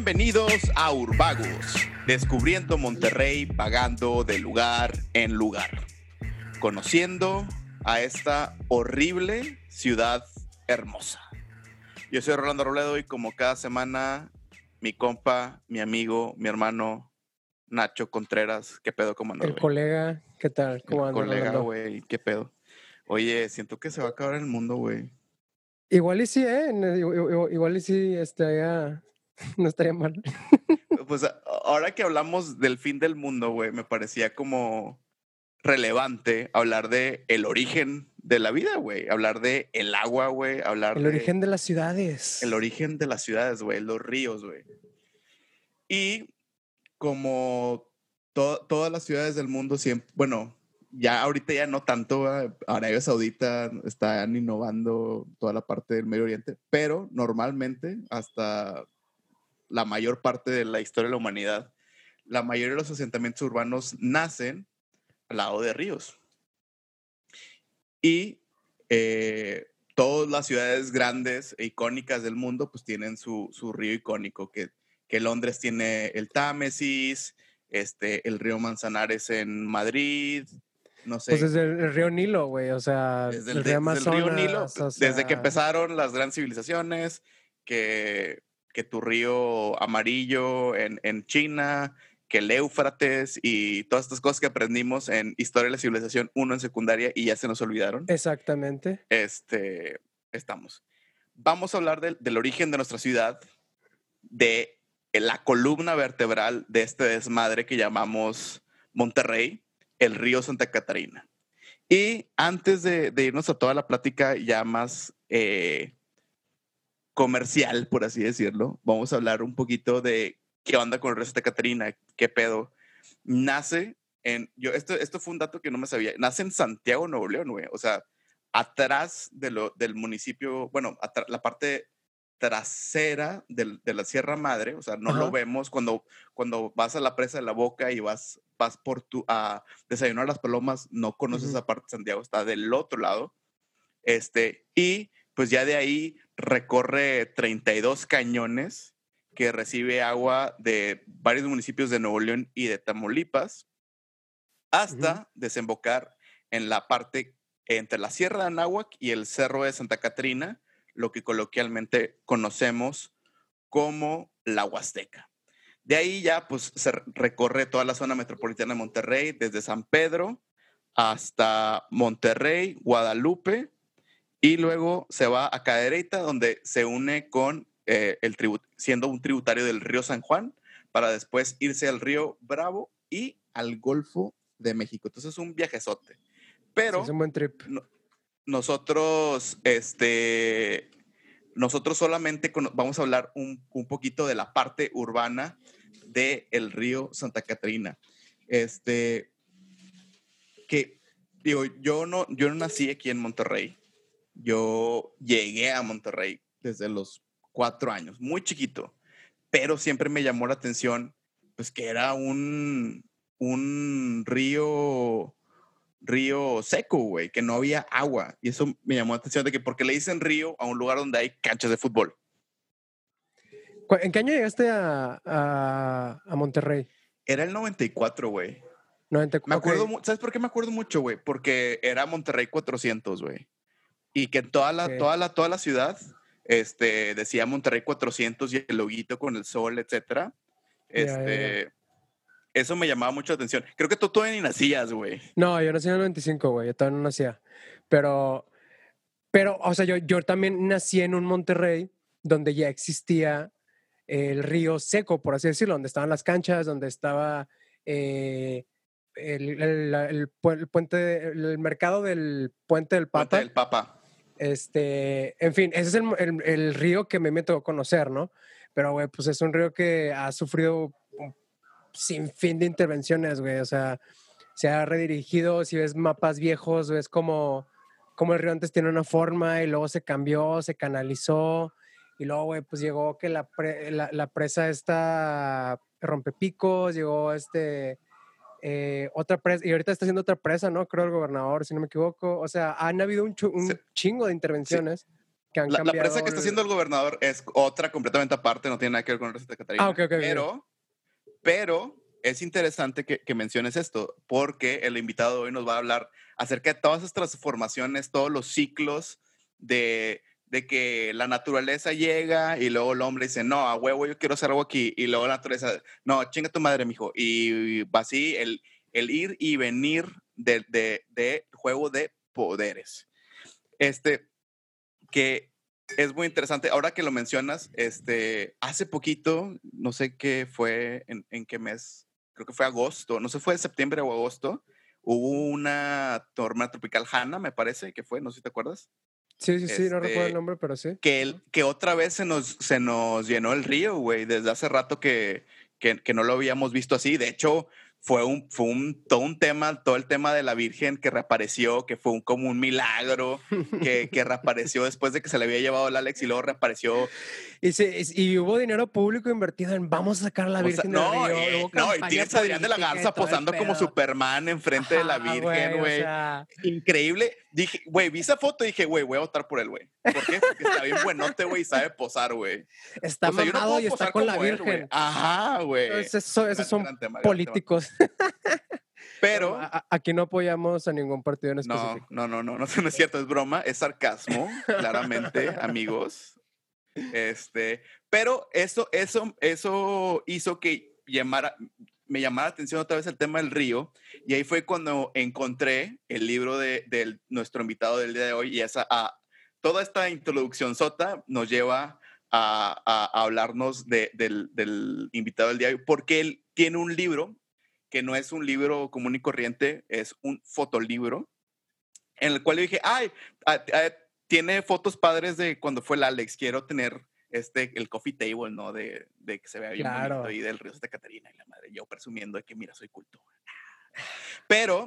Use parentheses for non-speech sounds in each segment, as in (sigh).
Bienvenidos a Urbagos, descubriendo Monterrey, pagando de lugar en lugar, conociendo a esta horrible ciudad hermosa. Yo soy Rolando Robledo y como cada semana, mi compa, mi amigo, mi hermano Nacho Contreras, ¿qué pedo? ¿Cómo andas, El güey? colega, ¿qué tal? ¿Cómo El anda, colega, güey, ¿qué pedo? Oye, siento que se va a acabar el mundo, güey. Igual y sí, ¿eh? Igual, y sí, estaría, (laughs) no estaría mal. Pues a- ahora que hablamos del fin del mundo, güey, me parecía como relevante hablar de el origen de la vida, güey. Hablar de el agua, güey. Hablar El de origen de las ciudades. el origen de las ciudades, güey. Los ríos, güey. Y como to- todas las ciudades del mundo siempre, bueno, ya ahorita ya no tanto, ¿verdad? Arabia Saudita están innovando toda la parte del Medio Oriente, pero normalmente hasta la mayor parte de la historia de la humanidad, la mayoría de los asentamientos urbanos nacen al lado de ríos. Y eh, todas las ciudades grandes e icónicas del mundo pues tienen su, su río icónico, que, que Londres tiene el Támesis, este, el río Manzanares en Madrid, no sé. Pues desde el, río Nilo, güey, o sea, Desde el, el, río de- desde el río Nilo, Amazonas, o desde que sea, empezaron las grandes civilizaciones, que, que tu río amarillo en, en China, que el Éufrates y todas estas cosas que aprendimos en Historia de la Civilización 1 en secundaria y ya se nos olvidaron, Exactamente. este, estamos. Vamos a hablar del, del origen de nuestra ciudad, de la columna vertebral de este desmadre que llamamos Monterrey, el río Santa Catarina. Y antes de, de irnos a toda la plática ya más eh, comercial, por así decirlo, vamos a hablar un poquito de qué onda con el Santa Catarina, qué pedo. Nace en, yo, esto, esto fue un dato que no me sabía, nace en Santiago, Nuevo León, güey. O sea, atrás de lo, del municipio, bueno, la parte trasera del- de la Sierra Madre, o sea, no lo Ajá. vemos cuando, cuando vas a la presa de la boca y vas, vas por tu, a desayunar a las palomas, no conoces Ujú. esa parte de Santiago, está del otro lado. Este, y pues ya de ahí recorre 32 cañones que recibe agua de varios municipios de Nuevo León y de Tamaulipas, hasta desembocar en la parte entre la Sierra de Anáhuac y el Cerro de Santa Catrina, lo que coloquialmente conocemos como la Huasteca. De ahí ya pues se re- recorre toda la zona metropolitana de Monterrey, desde San Pedro hasta Monterrey, Guadalupe, y luego se va a Cadereyta, donde se une con eh, el siendo un tributario del río San Juan, para después irse al río Bravo y al Golfo de México. Entonces es un viajezote. Pero es un buen trip. nosotros, este, nosotros solamente vamos a hablar un, un poquito de la parte urbana del el río Santa Catarina. Este, que, digo, yo no, yo no nací aquí en Monterrey. Yo llegué a Monterrey desde los cuatro años, muy chiquito, pero siempre me llamó la atención, pues que era un, un río río seco, güey, que no había agua. Y eso me llamó la atención de que porque le dicen río a un lugar donde hay canchas de fútbol. ¿En qué año llegaste a, a, a Monterrey? Era el 94, güey. 90, Me acuerdo, ¿sabes por qué me acuerdo mucho, güey? Porque era Monterrey 400, güey. Y que toda la, toda la, toda la ciudad, este, decía Monterrey 400 y el loguito con el sol, etcétera. Este, eso me llamaba mucho la atención. Creo que tú todavía ni nacías, güey. No, yo nací en el 95, güey. Yo todavía no nacía. Pero, pero, o sea, yo, yo también nací en un Monterrey donde ya existía el río seco, por así decirlo, donde estaban las canchas, donde estaba eh, el, el- el pu- el puente, el mercado del puente del Puente Papa. del Papa. Este, en fin, ese es el, el- el río que me meto a conocer, ¿no? Pero, güey, pues es un río que ha sufrido un sinfín de intervenciones, güey. O sea, se ha redirigido, si ves mapas viejos, ves como, como el río antes tiene una forma y luego se cambió, se canalizó. Y luego, güey, pues llegó que la, pre- la, la presa esta rompepicos, llegó este, eh, otra presa, y ahorita está haciendo otra presa, ¿no? Creo el gobernador, si no me equivoco. O sea, han habido un, un Sí. chingo de intervenciones. que han La, la cambiado. presa que está haciendo el gobernador es otra completamente aparte, no tiene nada que ver con el de Catarina. Ah, ok, ok, ok. Pero, pero es interesante que, que menciones esto, porque el invitado de hoy nos va a hablar acerca de todas esas transformaciones, todos los ciclos de, de que la naturaleza llega y luego el hombre dice, no, a huevo, yo quiero hacer algo aquí. Y luego la naturaleza, no, chinga tu madre, mijo. Y va así el, el ir y venir del de, de juego de poderes. Este, que es muy interesante. Ahora que lo mencionas, este, hace poquito, no sé qué fue, en, en qué mes, creo que fue agosto, no sé, fue septiembre o agosto, hubo una tormenta tropical Hanna, me parece que fue, no sé si te acuerdas, Sí, sí, sí, no recuerdo este, el nombre, pero sí. que, el, que otra vez se nos, se nos llenó el río, güey, desde hace rato que, que, que no lo habíamos visto así. De hecho, fue un, fue un, todo un tema, todo el tema de la Virgen que reapareció, que fue un, como un milagro, que, que reapareció después de que se le había llevado el Alex y luego reapareció. Y, se- y hubo dinero público invertido en vamos a sacar a la O sea, Virgen no, del Río. y, hubo no, y tienes a Adrián de la Garza posando como. Superman enfrente de la Ajá, Virgen, o güey. sea, Increíble. Dije, güey, vi esa foto y dije, güey, voy a votar por él, güey. ¿Por qué? Porque está bien buenote, güey, y sabe posar, güey. está O sea, no mamado puedo y está con la como él. Virgen. Ajá, güey. Esos son, Gran- gran tema. políticos. (laughs) Pero, A- aquí no apoyamos a ningún partido en no, específico. no, no, no, no, (laughs) no es cierto, es broma, es sarcasmo, claramente, (laughs) amigos. Este, pero eso, eso, eso hizo que llamara, me llamara la atención otra vez el tema del río, y ahí fue cuando encontré el libro de, del- nuestro invitado del día de hoy, y esa, a, toda esta introducción sota nos lleva a, a- a hablarnos de- del, del invitado del día de hoy, porque él tiene un libro que no es un libro común y corriente, es un fotolibro, en el cual yo dije, ay, ah, ah, tiene fotos padres de cuando fue el Alex, quiero tener este, el coffee table, ¿no? De, de que se vea bien Claro. bonito y del río de Catarina y la madre, yo presumiendo de que, mira, soy culto. Pero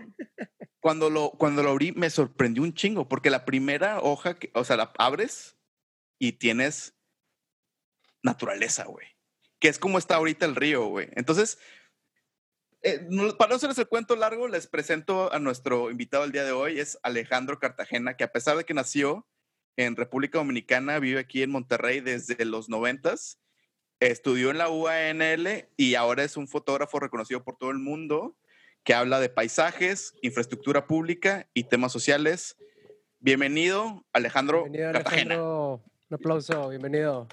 cuando lo, cuando lo abrí me sorprendió un chingo, porque la primera hoja, que, o sea, la abres y tienes naturaleza, güey. Que es como está ahorita el río, güey. Entonces, eh, para no hacerles el cuento largo, les presento a nuestro invitado el día de hoy, es Alejandro Cartagena, que a pesar de que nació en República Dominicana, vive aquí en Monterrey desde los noventas, estudió en la UANL y ahora es un fotógrafo reconocido por todo el mundo que habla de paisajes, infraestructura pública y temas sociales. Bienvenido, Alejandro Bienvenido, Cartagena. Alejandro. Un aplauso, bienvenido.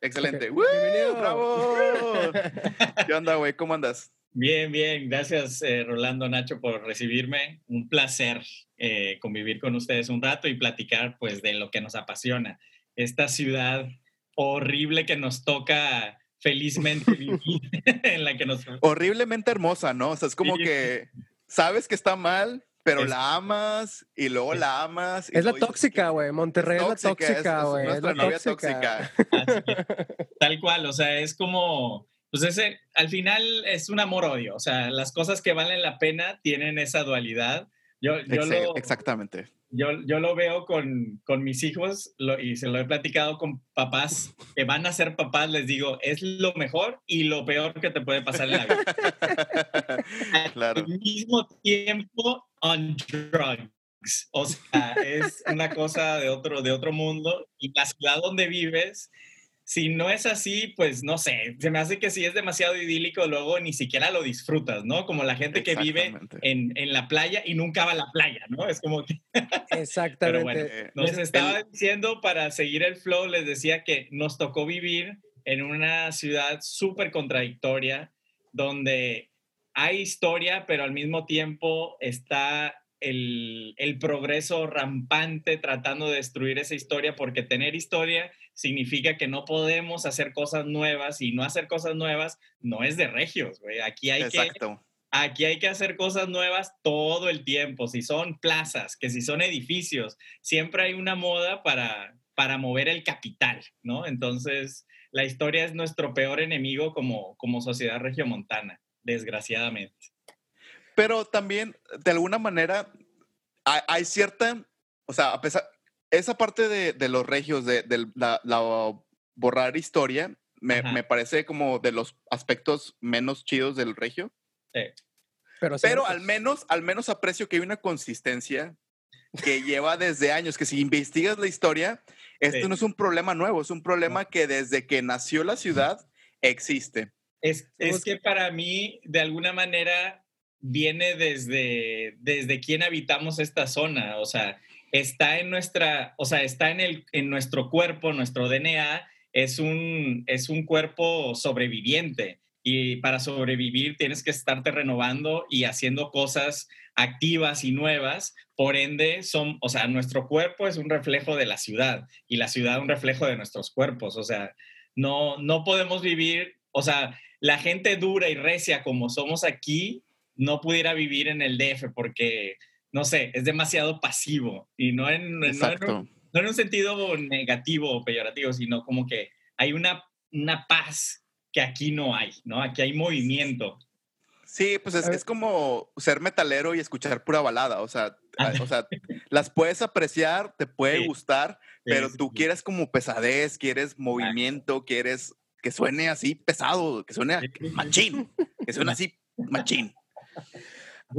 Excelente. Bienvenido. ¡Bravo! (laughs) ¿Qué onda, güey? ¿Cómo andas? Bien, bien. Gracias, eh, Rolando Nacho, por recibirme. Un placer eh, convivir con ustedes un rato y platicar pues de lo que nos apasiona. Esta ciudad horrible que nos toca felizmente (laughs) vivir, (laughs) en la que nos... horriblemente hermosa, ¿no? O sea, es como Sí. que sabes que está mal, pero Es- la amas y luego es- la amas. y Es la tóxica, güey. Monterrey es, la es- tóxica, güey. Es, nuestra la novia tóxica. tóxica. (laughs) Tal cual, o sea, es como, pues ese, al final es un amor-odio, o sea, las cosas que valen la pena tienen esa dualidad. Yo, yo, Exa- lo, Exactamente. yo, yo lo veo con, con mis hijos lo- y se lo he platicado con papás que van a ser papás, les digo, es lo mejor y lo peor que te puede pasar en la vida. (laughs) claro. Al mismo tiempo, on drugs. O sea, es una cosa de otro, de otro mundo. Y la ciudad donde vives, si no es así, pues no sé, se me hace que si es demasiado idílico, luego ni siquiera lo disfrutas, ¿no? Como la gente que vive en, en la playa y nunca va a la playa, ¿no? Es como que... Exactamente. (laughs) Pero bueno, Eh, les el- estaba diciendo, para seguir el flow, les decía que nos tocó vivir en una ciudad súper contradictoria, donde hay historia, pero al mismo tiempo está el, el progreso rampante tratando de destruir esa historia, porque tener historia significa que no podemos hacer cosas nuevas y no hacer cosas nuevas no es de regios, güey. Aquí hay que Exacto. Aquí hay que hacer cosas nuevas todo el tiempo. Si son plazas, que si son edificios, siempre hay una moda para, para mover el capital, ¿no? Entonces, la historia es nuestro peor enemigo como, como sociedad regiomontana, desgraciadamente. Pero también, de alguna manera, hay, hay cierta, o sea, a pesar, esa parte de, de los regios, de, de la, la borrar historia, me, parece como de los aspectos menos chidos del regio. Sí. Pero, sí, Pero al menos, al menos aprecio que hay una consistencia que lleva desde años, que si investigas la historia, esto Sí. no es un problema nuevo, es un problema que desde que nació la ciudad existe. Es, es que para mí, de alguna manera, viene desde, desde quién habitamos esta zona. O sea, está en nuestra, o sea, está en, el, en nuestro cuerpo, nuestro DNA es un, es un cuerpo sobreviviente. Y para sobrevivir tienes que estarte renovando y haciendo cosas activas y nuevas. Por ende, son, o sea, nuestro cuerpo es un reflejo de la ciudad y la ciudad un reflejo de nuestros cuerpos. O sea, no, no podemos vivir, o sea, la gente dura y recia como somos aquí no pudiera vivir en el DF porque, no sé, es demasiado pasivo y no en, no en, un, no en un sentido negativo o peyorativo, sino como que hay una, una paz que aquí no hay, ¿no? Aquí hay movimiento. Sí, pues es, es como ser metalero y escuchar pura balada. O sea, o sea las puedes apreciar, te puede Sí. gustar, pero Sí, tú quieres como pesadez, quieres movimiento, quieres que suene así pesado, que suene machín, que suene así machín.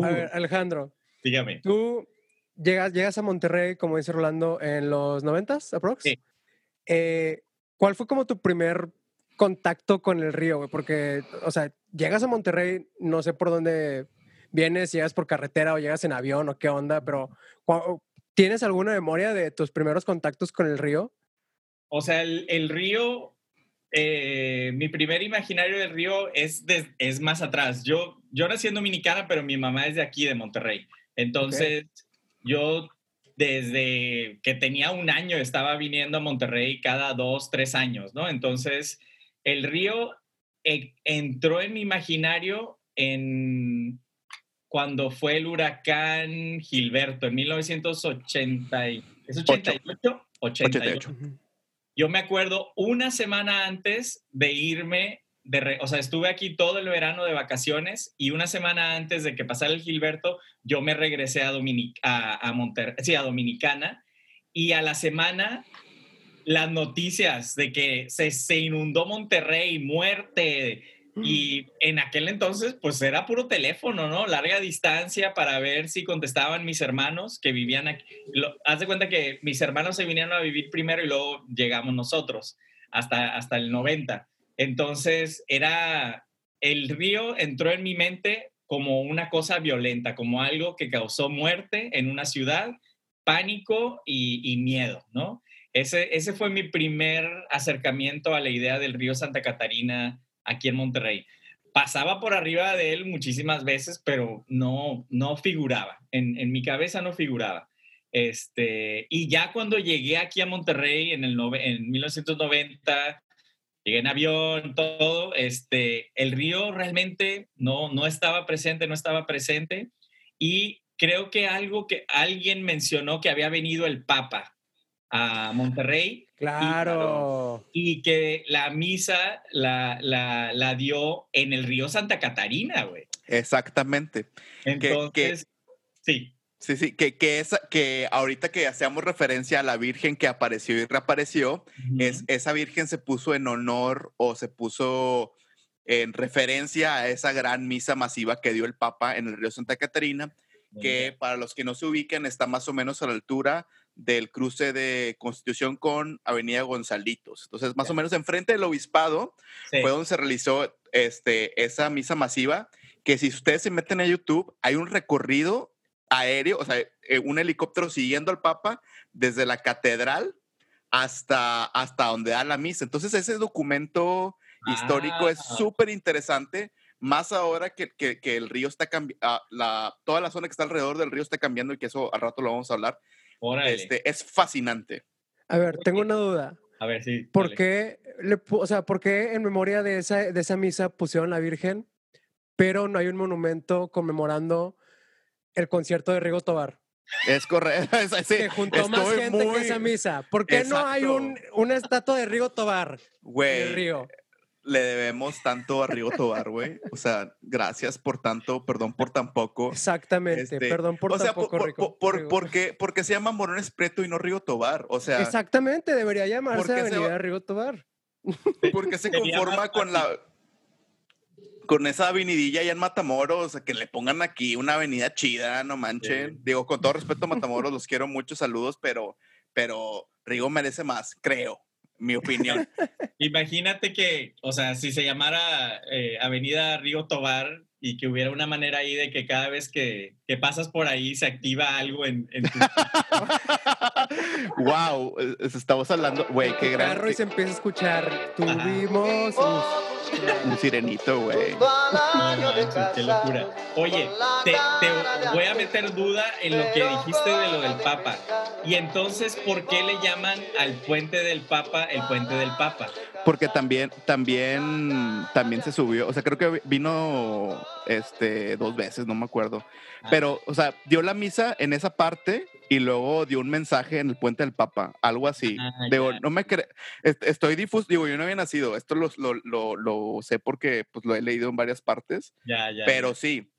A ver, Alejandro, Dígame. tú llegas, llegas a Monterrey, como dice Rolando, en los 90s, aprox. Sí. Eh, ¿Cuál fue como tu primer contacto con el río, güey? Porque, o sea, llegas a Monterrey, no sé por dónde vienes, si llegas por carretera o llegas en avión o qué onda, pero ¿tienes alguna memoria de tus primeros contactos con el río? O sea, el, el río, eh, mi primer imaginario del río es, de- es más atrás. Yo, yo nací en Dominicana, pero mi mamá es de aquí, de Monterrey. Entonces, yo desde que tenía un año estaba viniendo a Monterrey cada dos, tres años, ¿no? Entonces, el río eh, entró en mi imaginario en cuando fue el huracán Gilberto en 1980. y- ¿Es 88? 88. 88. Yo me acuerdo una semana antes de irme, de re- o sea, estuve aquí todo el verano de vacaciones y una semana antes de que pasara el Gilberto, yo me regresé a, Dominic a, a Monterrey, sí, a Dominicana y a la semana las noticias de que se, se inundó Monterrey, muerte, y en aquel entonces, pues era puro teléfono, ¿no? Larga distancia para ver si contestaban mis hermanos que vivían aquí. Lo- haz de cuenta que mis hermanos se vinieron a vivir primero y luego llegamos nosotros, hasta, hasta el 90. Entonces, era. El río entró en mi mente como una cosa violenta, como algo que causó muerte en una ciudad, pánico y, miedo, ¿no? Ese, ese fue mi primer acercamiento a la idea del río Santa Catarina aquí en Monterrey. Pasaba por arriba de él muchísimas veces, pero no, no figuraba. En, mi cabeza no figuraba. Este, y ya cuando llegué aquí a Monterrey en, el en 1990, llegué en avión, todo, este, el río realmente no, no estaba presente, no estaba presente. Y creo que algo que alguien mencionó que había venido el Papa a Monterrey Claro. y que la misa la, la, la dio en el río Santa Catarina, güey. Exactamente. Entonces, sí, Sí, sí, que, que, esa, que ahorita que hacíamos referencia a la Virgen que apareció y reapareció, es, esa Virgen se puso en honor o se puso en referencia a esa gran misa masiva que dio el Papa en el río Santa Catarina, que para los que no se ubican está más o menos a la altura del cruce de Constitución con Avenida Gonzalitos. Entonces, más o menos enfrente del obispado Sí. fue donde se realizó este, esa misa masiva, que si ustedes se meten a YouTube, hay un recorrido aéreo, o sea, eh, un helicóptero siguiendo al Papa desde la catedral hasta, hasta donde da la misa. Entonces, ese documento histórico es Ah. súper interesante, más ahora que, que- que el río está cambiando, la, toda la zona que está alrededor del río está cambiando y que eso al rato lo vamos a hablar. Órale. Este, es fascinante. A ver, tengo una duda. A ver, sí. ¿Por dale. qué, le o sea, ¿por qué en memoria de esa, de esa misa pusieron la Virgen, pero no hay un monumento conmemorando el concierto de Rigo Tobar? Es correcto. (laughs) es- sí, que juntó más gente que esa misa. ¿Por qué no hay un, una estatua de Rigo Tobar en el Güey, río? le debemos tanto a Rigo Tobar, güey. O sea, gracias por tanto, perdón por tan poco. Exactamente, Este, perdón por o sea, tampoco, por, por, Rigo- por- Rigo. ¿por qué, por qué se llama Morones Preto y no Rigo Tobar? O sea, Exactamente, debería llamarse se Avenida va- Rigo Tobar. ¿por qué se conforma con la... con esa avenidilla allá en Matamoros, que le pongan aquí una avenida chida, no manchen. Digo, con todo respeto a Matamoros, los quiero mucho, saludos, pero, pero Rigo merece más, creo, mi opinión. (laughs) Imagínate que, o sea, si se llamara eh, Avenida Rigo Tobar y que hubiera una manera ahí de que cada vez que, que pasas por ahí se activa algo en, en tu... (laughs) wow, estamos hablando, güey, qué gran. Carro y se empieza a escuchar, tuvimos... Un sirenito, güey. (laughs) qué locura. Oye, te, te, voy a meter duda en lo que dijiste de lo del Papa. Y entonces, ¿por qué le llaman al puente del Papa el puente del Papa? Porque también, también, también se subió. O sea, creo que vino este dos veces, no me acuerdo. Ah. Pero, o sea, dio la misa en esa parte y luego dio un mensaje en el puente del Papa, algo así. Ah, digo, no me cre estoy difuso, digo, yo no había nacido, esto lo, lo, lo, sé porque pues lo he leído en varias partes, ya, ya, pero sí.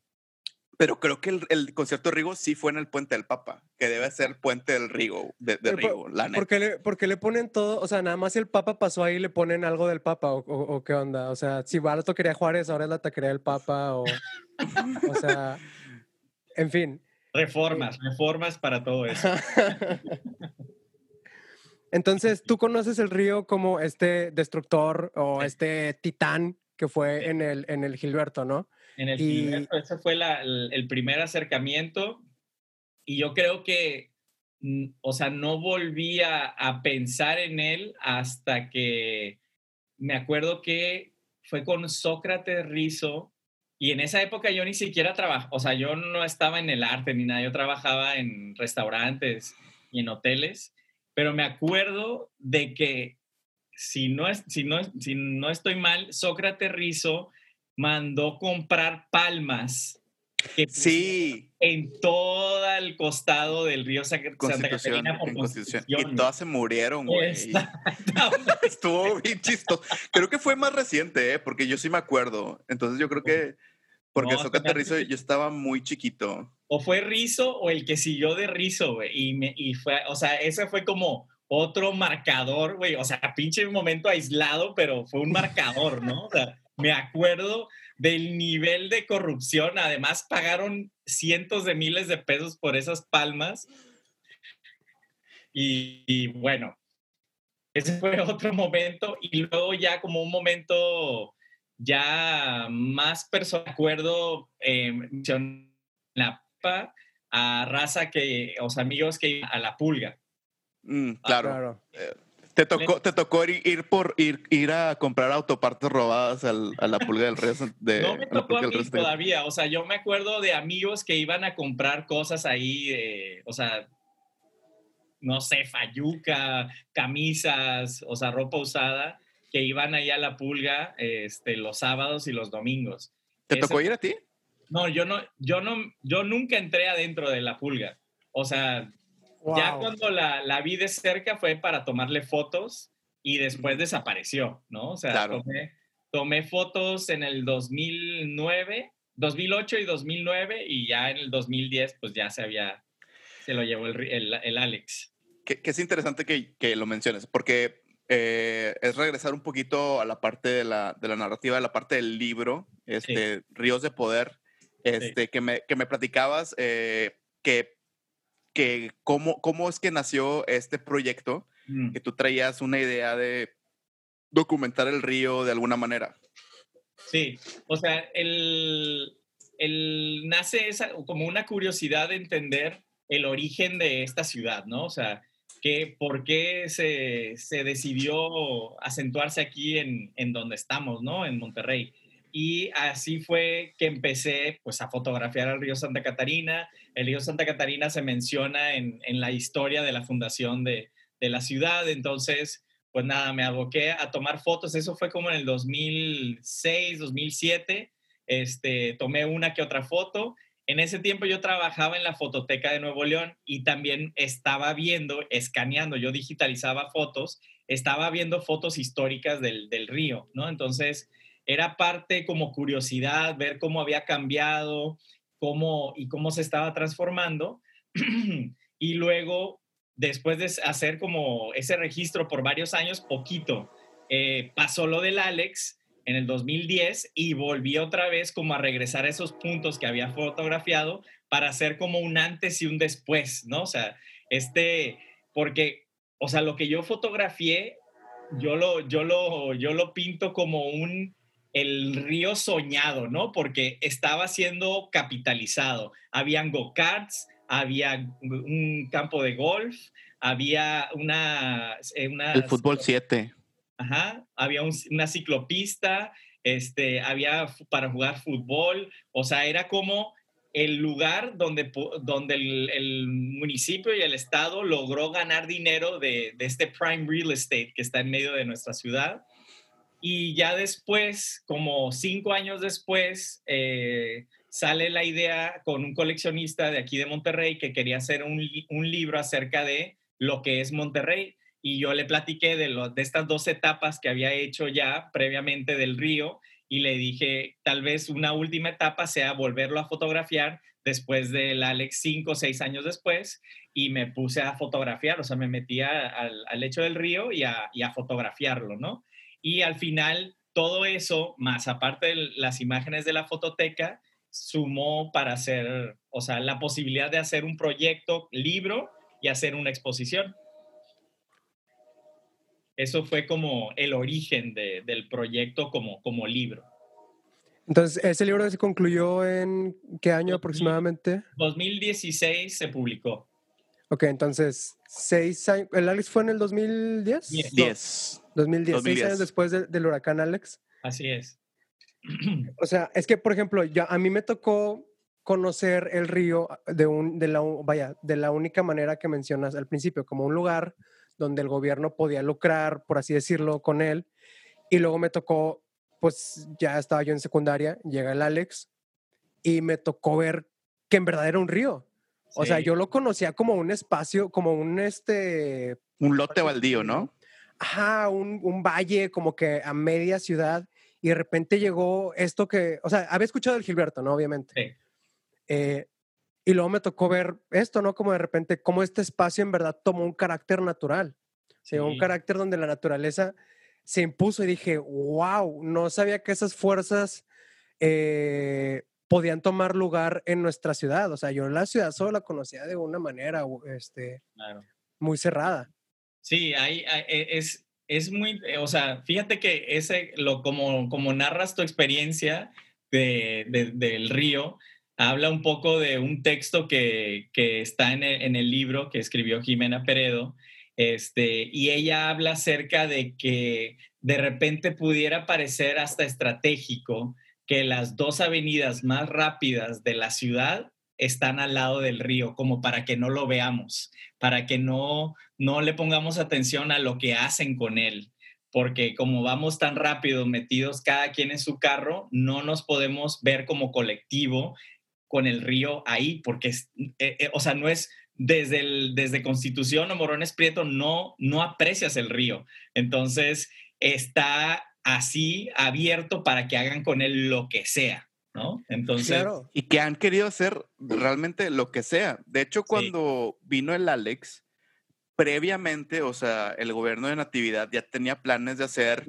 Pero creo que el, el, concierto de Rigo sí fue en el puente del Papa, que debe ser el puente del Rigo, de, de Rigo, la neta. ¿Por le, porque le ponen todo, o sea, nada más si el Papa pasó ahí le ponen algo del Papa o, o, qué onda? O sea, si va a la toquería Juárez, ahora es la taquería del Papa o, o sea, (laughs) en fin. Reformas, reformas para todo eso. (laughs) Entonces, ¿tú conoces el río como este destructor o este titán que fue en, el, en el Gilberto, ¿no? En el Gilberto, ese fue el, primer acercamiento y yo creo que, mm, o sea, no volví a, a pensar en él hasta que me acuerdo que fue con Sócrates Rizo y en esa época yo ni siquiera trabajaba, o sea, yo no estaba en el arte ni nada, yo trabajaba en restaurantes y en hoteles, pero me acuerdo de que si no, es, si no, si no estoy mal, Sócrates Rizo mandó comprar palmas que sí. en todo el costado del río Santa Catarina por Y todas se murieron, güey. (laughs) Estuvo bien chistoso. Creo que fue más reciente, ¿eh? porque yo sí me acuerdo. Entonces yo creo que porque no, Sócrates Rizo yo estaba muy chiquito. O fue Rizo o el que siguió de Rizo, güey. Y, me, y fue, o sea, ese fue como otro marcador, güey. O sea, pinche momento aislado, pero fue un marcador, ¿no? O sea, me acuerdo del nivel de corrupción. Además, pagaron cientos de miles de pesos por esas palmas. Y, y bueno, ese fue (laughs) otro momento. Y luego ya como un momento ya más personas, acuerdo, eh, la a raza que, o sea, amigos que a la pulga. Mm, claro. Eh, te tocó, te tocó ir, por ir, ir a comprar autopartes robadas al, a la pulga del río. De, no me tocó a, mí todavía. O sea, yo me acuerdo de amigos que iban a comprar cosas ahí, o sea, no sé, fayuca, camisas, o sea, ropa usada que iban ahí a la pulga este, los sábados y los domingos. ¿Te tocó ir a ti? No, yo no, yo no, yo nunca entré adentro de la pulga. O sea, ya cuando la, la, vi de cerca fue para tomarle fotos y después desapareció, ¿no? O sea, tomé, tomé, fotos en el 2009, 2008 y 2009 y ya en el 2010 pues ya se había, se lo llevó el, el, el Alex. Que, que, es interesante que, que lo menciones, porque eh, es regresar un poquito a la parte de la, de la narrativa, a la parte del libro, este, Ríos de Poder, este, que, me, que me platicabas eh, que, que cómo, cómo es que nació este proyecto, mm. que tú traías una idea de documentar el río de alguna manera. Sí, o sea, el, el nace esa, como una curiosidad de entender el origen de esta ciudad, ¿no? O sea, que, por qué se, se, decidió acentuarse aquí en, en, donde estamos, ¿no? En Monterrey. Y así fue que empecé pues a fotografiar al río Santa Catarina. El río Santa Catarina se menciona en, en la historia de la fundación de, de, la ciudad. Entonces, pues nada, me aboqué a tomar fotos. Eso fue como en el 2006, 2007. Este, tomé una que otra foto en ese tiempo yo trabajaba en la fototeca de Nuevo León y también estaba viendo, escaneando, yo digitalizaba fotos, estaba viendo fotos históricas del, río, ¿no? Entonces era parte como curiosidad, ver cómo había cambiado, cómo y cómo se estaba transformando. (clears throat) y luego, después de hacer como ese registro por varios años, poquito, eh, pasó lo del Alex en el 2010 y volví otra vez como a regresar a esos puntos que había fotografiado para hacer como un antes y un después, ¿no? O sea, este, porque, o sea, lo que yo fotografié, yo lo, yo lo, yo lo pinto como un, el río soñado, ¿no? Porque estaba siendo capitalizado. Habían go-karts, había un campo de golf, había una... Eh, el fútbol 7. Ajá, había una ciclopista, este, había para jugar fútbol, o sea, era como el lugar donde, donde el, municipio y el estado logró ganar dinero de, este prime real estate que está en medio de nuestra ciudad. Y ya después, como cinco años después, eh, sale la idea con un coleccionista de aquí de Monterrey que quería hacer un, un libro acerca de lo que es Monterrey y yo le platiqué de, de estas dos etapas que había hecho ya previamente del río y le dije, tal vez una última etapa sea volverlo a fotografiar después del Alex cinco o seis años después y me puse a fotografiar, o sea, me metí al, al lecho del río y a fotografiarlo, ¿no? Y al final todo eso, más aparte de las imágenes de la fototeca, sumó para hacer, o sea, la posibilidad de hacer un proyecto, libro y hacer una exposición. Eso fue como el origen del proyecto como, como libro. Entonces, ¿ese libro se concluyó en qué año aproximadamente? 2016 se publicó. Ok, entonces, seis años. ¿El Alex fue en el 2010? 10. 2010, seis años después del huracán Alex. Así es. O sea, es que, por ejemplo, ya a mí me tocó conocer el río de, un, de, la, vaya, de la única manera que mencionas al principio, como un lugar donde el gobierno podía lucrar, por así decirlo, con él. Y luego me tocó, pues ya estaba yo en secundaria, llega el Alex y me tocó ver que en verdad era un río. O sea, yo lo conocía como un espacio, como un este... Un lote baldío, ¿no? Ajá, un, un valle como que a media ciudad y de repente llegó esto que, o sea, había escuchado el Gilberto, ¿no? Obviamente. Sí. Eh, y luego me tocó ver esto, ¿no? Como de repente, cómo este espacio en verdad tomó un carácter natural. Sí. un carácter donde la naturaleza se impuso y dije, wow, no sabía que esas fuerzas eh, podían tomar lugar en nuestra ciudad. O sea, yo la ciudad solo la conocía de una manera este, muy cerrada. Sí, ahí e, es, es muy, o sea, fíjate que ese, lo, como, como narras tu experiencia de, del río, habla un poco de un texto que, está en el, libro que escribió Jimena Peredo, este, y ella habla acerca de que de repente pudiera parecer hasta estratégico que las dos avenidas más rápidas de la ciudad están al lado del río, como para que no lo veamos, para que no, no le pongamos atención a lo que hacen con él, porque como vamos tan rápido metidos cada quien en su carro, no nos podemos ver como colectivo con el río ahí, porque, es, eh, eh, o sea, no es desde, el, desde Constitución o Morones Prieto, no, no aprecias el río. Entonces, está así abierto para que hagan con él lo que sea, ¿no? Entonces... Y que han querido hacer realmente lo que sea. De hecho, cuando vino el Alex, previamente, o sea, el gobierno de Natividad ya tenía planes de hacer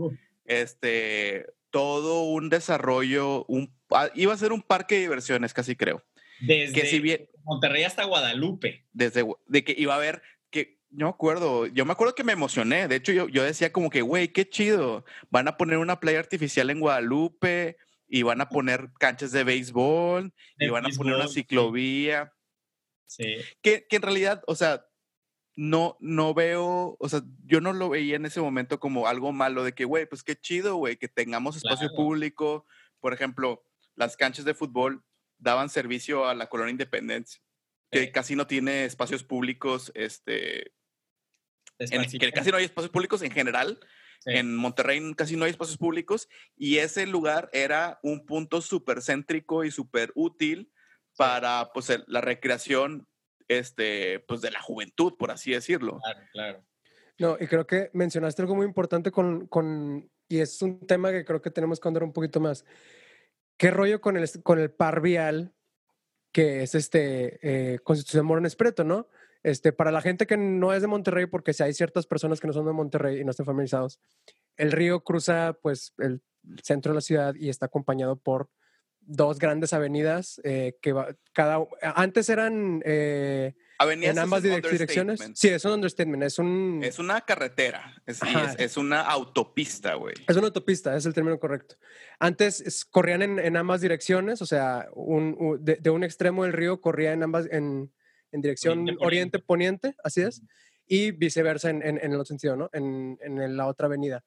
este todo un desarrollo, un, ah, iba a ser un parque de diversiones, casi creo. Desde Monterrey hasta Guadalupe. Desde de que iba a haber que no me acuerdo, yo me acuerdo que me emocioné. De hecho, yo, yo decía como que, güey, qué chido. Van a poner una playa artificial en Guadalupe y van a poner canchas de béisbol y van a poner una ciclovía. Sí. Que, que en realidad, o sea, no, no veo, o sea, yo no lo veía en ese momento como algo malo de que, güey, pues qué chido, güey, que tengamos espacio público. Por ejemplo, las canchas de fútbol daban servicio a la colonia Independencia, que casi no tiene espacios públicos, este, que casi no hay espacios públicos en general. En Monterrey casi no hay espacios públicos y ese lugar era un punto súper céntrico y súper útil para pues, la recreación este, pues de la juventud, por así decirlo. Claro, claro. No, y creo que mencionaste algo muy importante con, con, y es un tema que creo que tenemos que andar un poquito más. ¿Qué rollo con el, con el par vial que es este eh, Constitución Morón Espreto, no? Este, para la gente que no es de Monterrey, porque si hay ciertas personas que no son de Monterrey y no están familiarizados, el río cruza pues el, centro de la ciudad y está acompañado por dos grandes avenidas eh, que va, cada antes eran eh, Avenidas en ambas direc- direcciones. Sí, es un understatement, es un Es una carretera, es, es, es una autopista, güey. Es una autopista, es el término correcto. Antes es- corrían en, en ambas direcciones, o sea, un- de, de un extremo del río corría en ambas, en, en dirección Oriente-poniente. así es, y viceversa en, en- en el otro sentido, ¿no? En, en la otra avenida.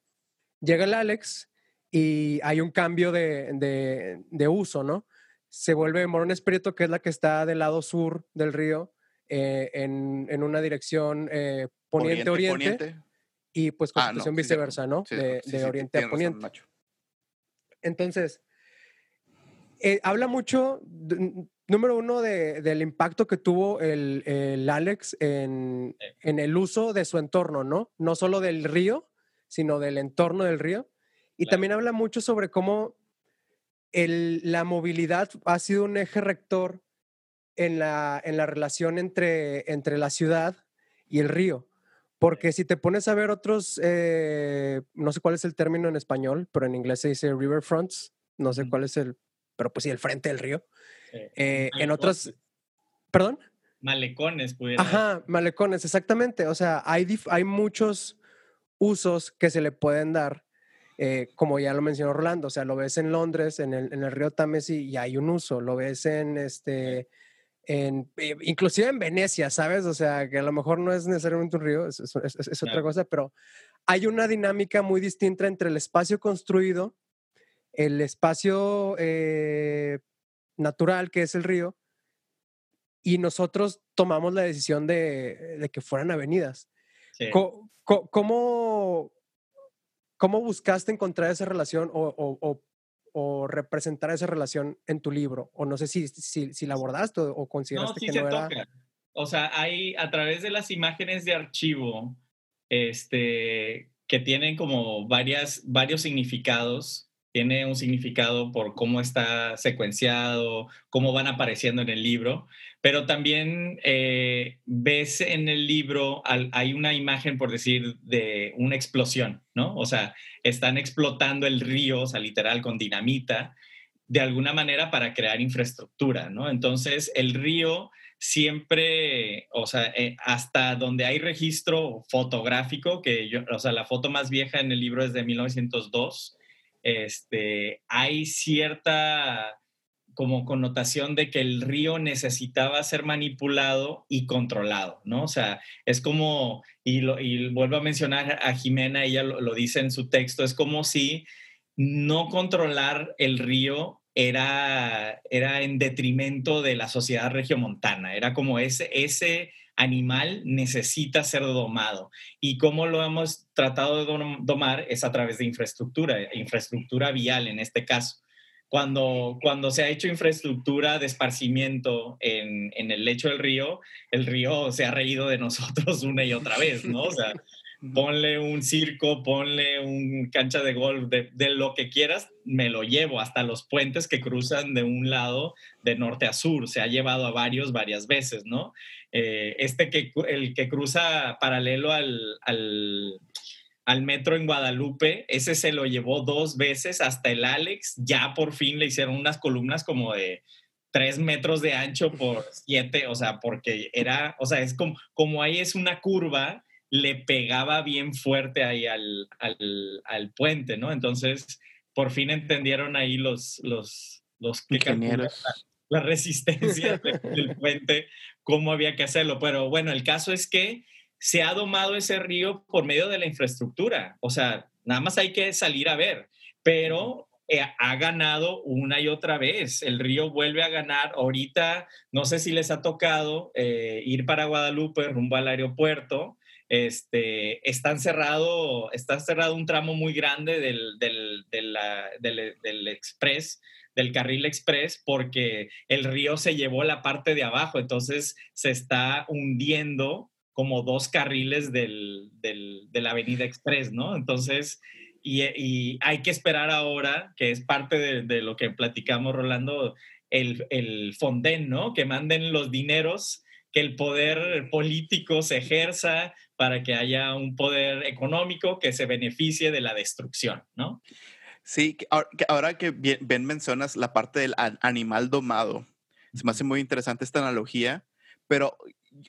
Llega el Alex y hay un cambio de, de- de uso, ¿no? Se vuelve Morones Prieto, que es la que está del lado sur del río, eh, en, en una dirección eh, poniente-oriente, y pues Ah, no, constitución viceversa, ¿no? Sí, de sí, de sí, oriente a poniente. Entonces, eh, habla mucho, de- número uno, de- del impacto que tuvo el, el Alex en, en el uso de su entorno, ¿no? No solo del río, sino del entorno del río. Y Claro. también habla mucho sobre cómo el- la movilidad ha sido un eje rector en la, en la relación entre, entre la ciudad y el río. Porque si te pones a ver otros, eh, no sé cuál es el término en español, pero en inglés se dice riverfronts, no sé cuál es el, pero pues sí, el frente del río. Sí. Eh, en otras, perdón. Malecones, pudiera Ajá, malecones, exactamente. O sea, hay, hay muchos usos que se le pueden dar, eh, como ya lo mencionó Rolando. O sea, lo ves en Londres, en el, en el río Támesis, y hay un uso. Lo ves en este. En, eh, inclusive en Venecia, ¿sabes? O sea, que a lo mejor no es necesariamente un río, es, es- es- es otra Claro. cosa, pero hay una dinámica muy distinta entre el espacio construido, el espacio eh, natural, que es el río, y nosotros tomamos la decisión de, de que fueran avenidas. Sí. Co- ¿Cómo, cómo buscaste encontrar esa relación o, o- o- o representar esa relación en tu libro? O no sé si, si, si la abordaste o, o No, consideraste sí que se no era... toca. O sea, hay a través de las imágenes de archivo, este, que tienen como varias, varios significados. Tiene un significado por cómo está secuenciado, cómo van apareciendo en el libro, pero también eh, ves en el libro, hay una imagen, por decir, de una explosión, ¿no? O sea, están explotando el río, o sea, literal, con dinamita, de alguna manera para crear infraestructura, ¿no? Entonces, el río siempre, o sea, eh, hasta donde hay registro fotográfico, que yo, o sea, la foto más vieja en el libro es de 1902, este, hay cierta como connotación de que el río necesitaba ser manipulado y controlado, ¿no? O sea, es como, y, lo, y vuelvo a mencionar a Jimena, ella lo, dice en su texto, es como si no controlar el río era, era en detrimento de la sociedad regiomontana, era como ese, ese animal necesita ser domado. Y cómo lo hemos tratado de dom- domar es a través de infraestructura, infraestructura vial en este caso. Cuando, cuando se ha hecho infraestructura de esparcimiento en, en el lecho del río, el río se ha reído de nosotros (laughs) una y otra vez, ¿no? O sea, (laughs) ponle un circo, ponle un cancha de golf, de, de, lo que quieras, me lo llevo, hasta los puentes que cruzan de un lado de norte a sur, se ha llevado a varios varias veces, ¿no? Eh, este que, el que cruza paralelo al, al, al, metro en Guadalupe, ese se lo llevó dos veces hasta el Alex, ya por fin le hicieron unas columnas como de tres metros de ancho por (laughs) siete, o sea, porque era, o sea, es como, como ahí es una curva, le pegaba bien fuerte ahí al, al, al, puente, ¿no? Entonces, por fin entendieron ahí los, los, los que. La, la, resistencia del (laughs) puente, cómo había que hacerlo. Pero bueno, el caso es que se ha domado ese río por medio de la infraestructura. O sea, nada más hay que salir a ver. Pero eh, ha ganado una y otra vez. El río vuelve a ganar. Ahorita, no sé si les ha tocado eh, ir para Guadalupe rumbo al aeropuerto este, están cerrado, está cerrado un tramo muy grande del, del, de la, del, del express, del carril express, porque el río se llevó la parte de abajo, entonces se está hundiendo como dos carriles del, del, de la avenida express, ¿no? Entonces, y, y, hay que esperar ahora, que es parte de, lo que platicamos, Rolando, el, el Fonden, ¿no? Que manden los dineros que el poder político se ejerza para que haya un poder económico que se beneficie de la destrucción, ¿no? Sí, ahora que bien, mencionas la parte del animal domado, se me hace muy interesante esta analogía, pero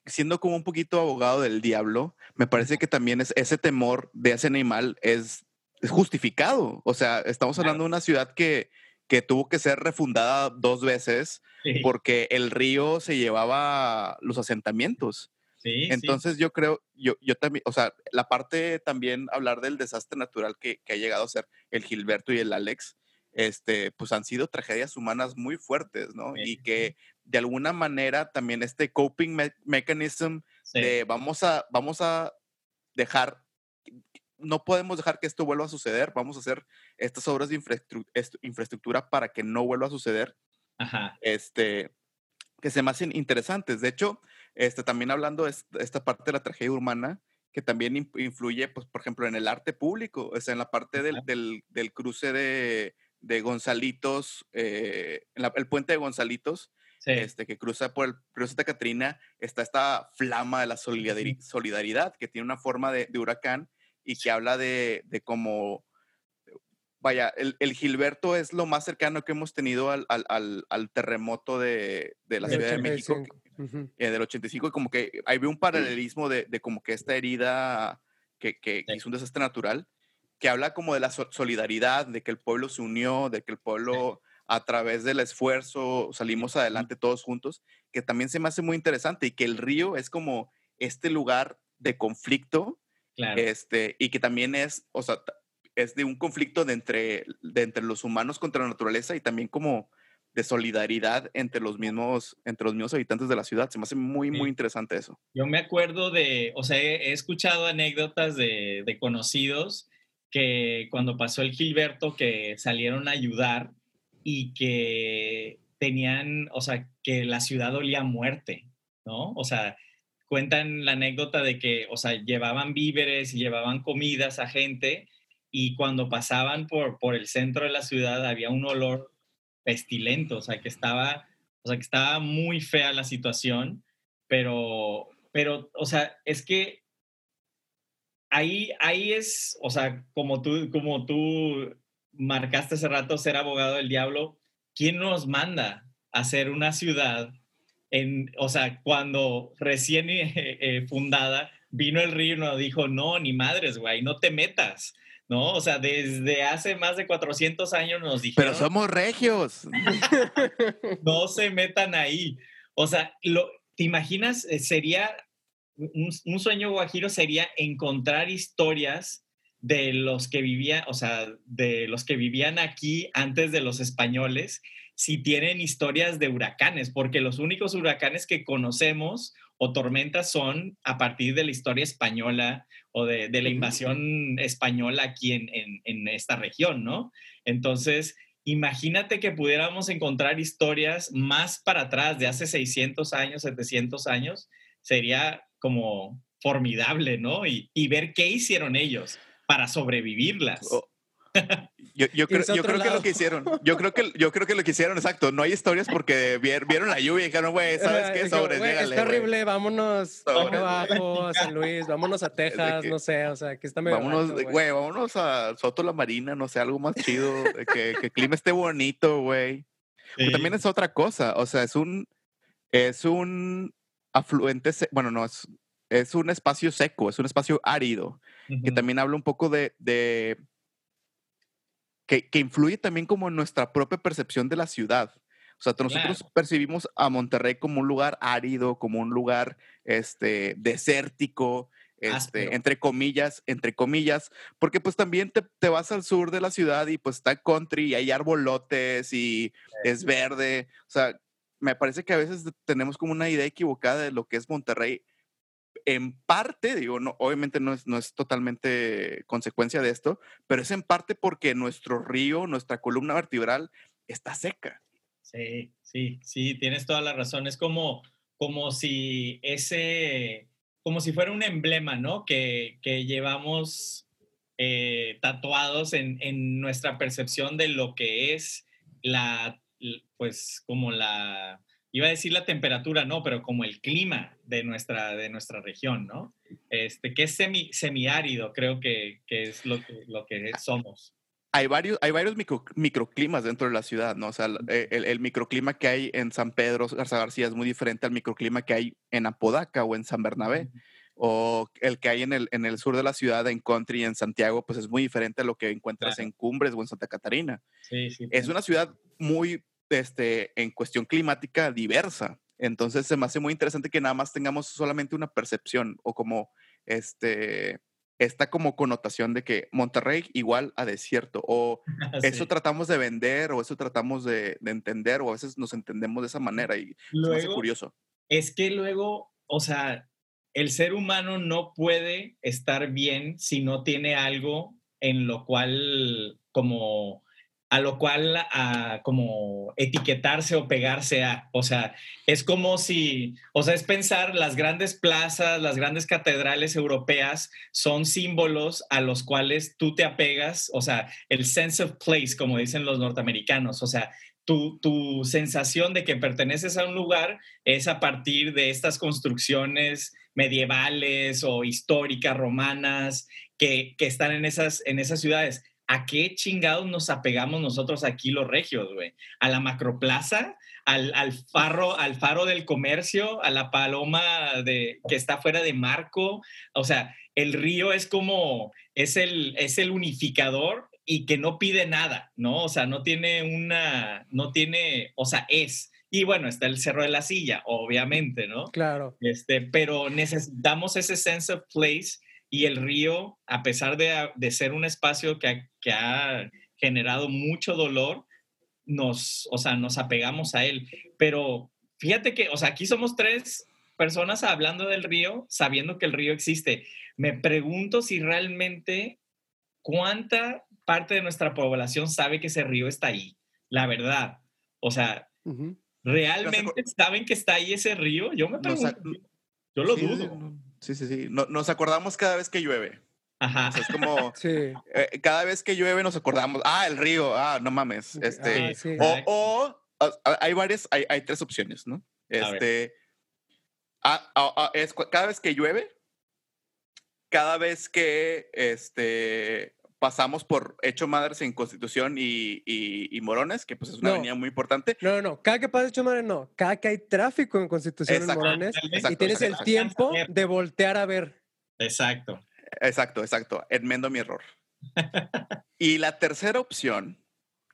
siendo como un poquito abogado del diablo, me parece que también es, ese temor de ese animal es, justificado. O sea, estamos hablando de una ciudad que, que tuvo que ser refundada dos veces porque el río se llevaba los asentamientos. Entonces yo creo, yo, yo también, o sea, la parte también hablar del desastre natural que, que, ha llegado a ser el Gilberto y el Alex, este, pues han sido tragedias humanas muy fuertes, ¿no? Y que de alguna manera también este coping mechanism de vamos a, vamos a dejar, no podemos dejar que esto vuelva a suceder, vamos a hacer estas obras de infraestructura para que no vuelva a suceder. Ajá. Este, que se me hacen interesantes. De hecho, este, también hablando de esta parte de la tragedia humana, que también influye, pues, por ejemplo, en el arte público, o sea, en la parte del, del, cruce de, de Gonzalitos, eh, el puente de Gonzalitos, este, que cruza por el río Santa Catrina, está esta flama de la solidaridad, que tiene una forma de, de huracán y que habla de, de cómo vaya, el, el, Gilberto es lo más cercano que hemos tenido al, al, al terremoto de, de la Ciudad de México, eh, del 85, y como que ahí veo un paralelismo de, de como que esta herida que, que, hizo un desastre natural, que habla como de la solidaridad, de que el pueblo se unió, de que el pueblo a través del esfuerzo salimos adelante todos juntos, que también se me hace muy interesante y que el río es como este lugar de conflicto, claro. este, y que también es, o sea, es de un conflicto de entre, de entre los humanos contra la naturaleza y también como de solidaridad entre los mismos, entre los mismos habitantes de la ciudad. Se me hace muy, muy interesante eso. Yo me acuerdo de, o sea, he, escuchado anécdotas de, de, conocidos que cuando pasó el Gilberto, que salieron a ayudar y que tenían, o sea, que la ciudad olía a muerte, ¿no? O sea, cuentan la anécdota de que, o sea, llevaban víveres y llevaban comidas a gente y cuando pasaban por, por el centro de la ciudad había un olor pestilento, o sea, que estaba, o sea, que estaba muy fea la situación, pero, pero, o sea, es que ahí, ahí es, o sea, como tú, como tú marcaste hace rato ser abogado del diablo, ¿quién nos manda a hacer una ciudad en, o sea, cuando recién (laughs) eh, fundada vino el río y nos dijo, no, ni madres, güey, no te metas. ¿No? O sea, desde hace más de 400 años nos dijeron... Pero somos regios. (laughs) no se metan ahí. O sea, lo, ¿te imaginas? Eh, sería, un, sueño guajiro sería encontrar historias de los que vivían, o sea, de los que vivían aquí antes de los españoles, si tienen historias de huracanes, porque los únicos huracanes que conocemos o tormentas son a partir de la historia española o de, la invasión española aquí en, esta región, ¿no? Entonces, imagínate que pudiéramos encontrar historias más para atrás, de hace 600 años, 700 años, sería como formidable, ¿no? Y, y ver qué hicieron ellos para sobrevivirlas. Yo, yo, creo, yo creo que lo que hicieron, yo creo que, yo creo que lo que hicieron, exacto, no hay historias porque vieron la lluvia y dijeron, güey, ¿sabes qué? Sobre, Es terrible, vámonos abajo, a San Luis, vámonos a (laughs) Texas, no sé, o sea, que está medio Vámonos, güey, vámonos a Soto la Marina, no sé, algo más chido, que, que el clima esté bonito, güey. También es otra cosa, o sea, es un, es un afluente, bueno, no, es, es un espacio seco, es un espacio árido, que también habla un poco de, de que, influye también como en nuestra propia percepción de la ciudad. O sea, nosotros percibimos a Monterrey como un lugar árido, como un lugar este, desértico, este, entre comillas, entre comillas, porque pues también te, vas al sur de la ciudad y pues está country y hay arbolotes y es verde. O sea, me parece que a veces tenemos como una idea equivocada de lo que es Monterrey en parte, digo, no, obviamente no es, no es totalmente consecuencia de esto, pero es en parte porque nuestro río, nuestra columna vertebral está seca. Sí, sí, sí, tienes toda la razón. Es como, como si ese, como si fuera un emblema, ¿no? Que, que llevamos eh, tatuados en, en nuestra percepción de lo que es la, pues como la, iba a decir la temperatura, no, pero como el clima de nuestra, de nuestra región, ¿no? Este, que es semi, semiárido, creo que, que es lo que, lo que somos. hay varios, hay varios micro- microclimas dentro de la ciudad, ¿no? O sea, el, el- microclima que hay en San Pedro Garza García es muy diferente al microclima que hay en Apodaca o en San Bernabé. O el que hay en el, en el sur de la ciudad, en Country, en Santiago, pues es muy diferente a lo que encuentras Claro. en Cumbres o en Santa Catarina. Sí, sí. Es una ciudad muy, este, en cuestión climática, diversa. Entonces se me hace muy interesante que nada más tengamos solamente una percepción o como, este, esta como connotación de que Monterrey igual a desierto o (laughs) eso Sí. tratamos de vender o eso tratamos de, de entender o a veces nos entendemos de esa manera y se me hace Luego, curioso. es que luego, o sea, el ser humano no puede estar bien si no tiene algo en lo cual, como, a lo cual, a, como etiquetarse o pegarse a. O sea, es como si, o sea, es pensar las grandes plazas, las grandes catedrales europeas son símbolos a los cuales tú te apegas, o sea, el sense of place, como dicen los norteamericanos, o sea, tu, tu sensación de que perteneces a un lugar es a partir de estas construcciones medievales o históricas, romanas, que, que están en esas, en esas ciudades. ¿A qué chingados nos apegamos nosotros aquí los regios, güey? ¿A la macroplaza? Al, al, farro, al faro del comercio, a la paloma de, que está fuera de marco. O sea, el río es como, es el, es el unificador y que no pide nada, ¿no? O sea, no tiene una, no tiene, o sea, es. Y bueno, está el Cerro de la Silla, obviamente, ¿no? Claro. Este, pero necesitamos ese sense of place y el río, a pesar de, de ser un espacio que ha, que ha, generado mucho dolor, nos, o sea, nos apegamos a él. Pero fíjate que, o sea, aquí somos tres personas hablando del río, sabiendo que el río existe. Me pregunto si realmente cuánta parte de nuestra población sabe que ese río está ahí, la verdad. O sea, uh -huh. ¿realmente saben que está ahí ese río? Yo me pregunto. Yo lo sí, dudo. Sí, sí, sí. No, nos acordamos cada vez que llueve. Ajá. O sea, es como (laughs) sí. eh, cada vez que llueve nos acordamos, ah, el río, ah, no mames. Este, ah, sí. o, hay varias, hay, hay, tres opciones, ¿no? Este, ah, es cada vez que llueve, cada vez que este, pasamos por Hecho Madres en Constitución y, y, y Morones, que pues es una No. avenida muy importante. No, no, no. Cada que pasa Hecho Madre, no. Cada que hay tráfico en Constitución en Exacto, Morones exacto, y tienes exacto. el tiempo de voltear a ver. Exacto. Exacto, exacto. Enmendo mi error. (laughs) y la tercera opción,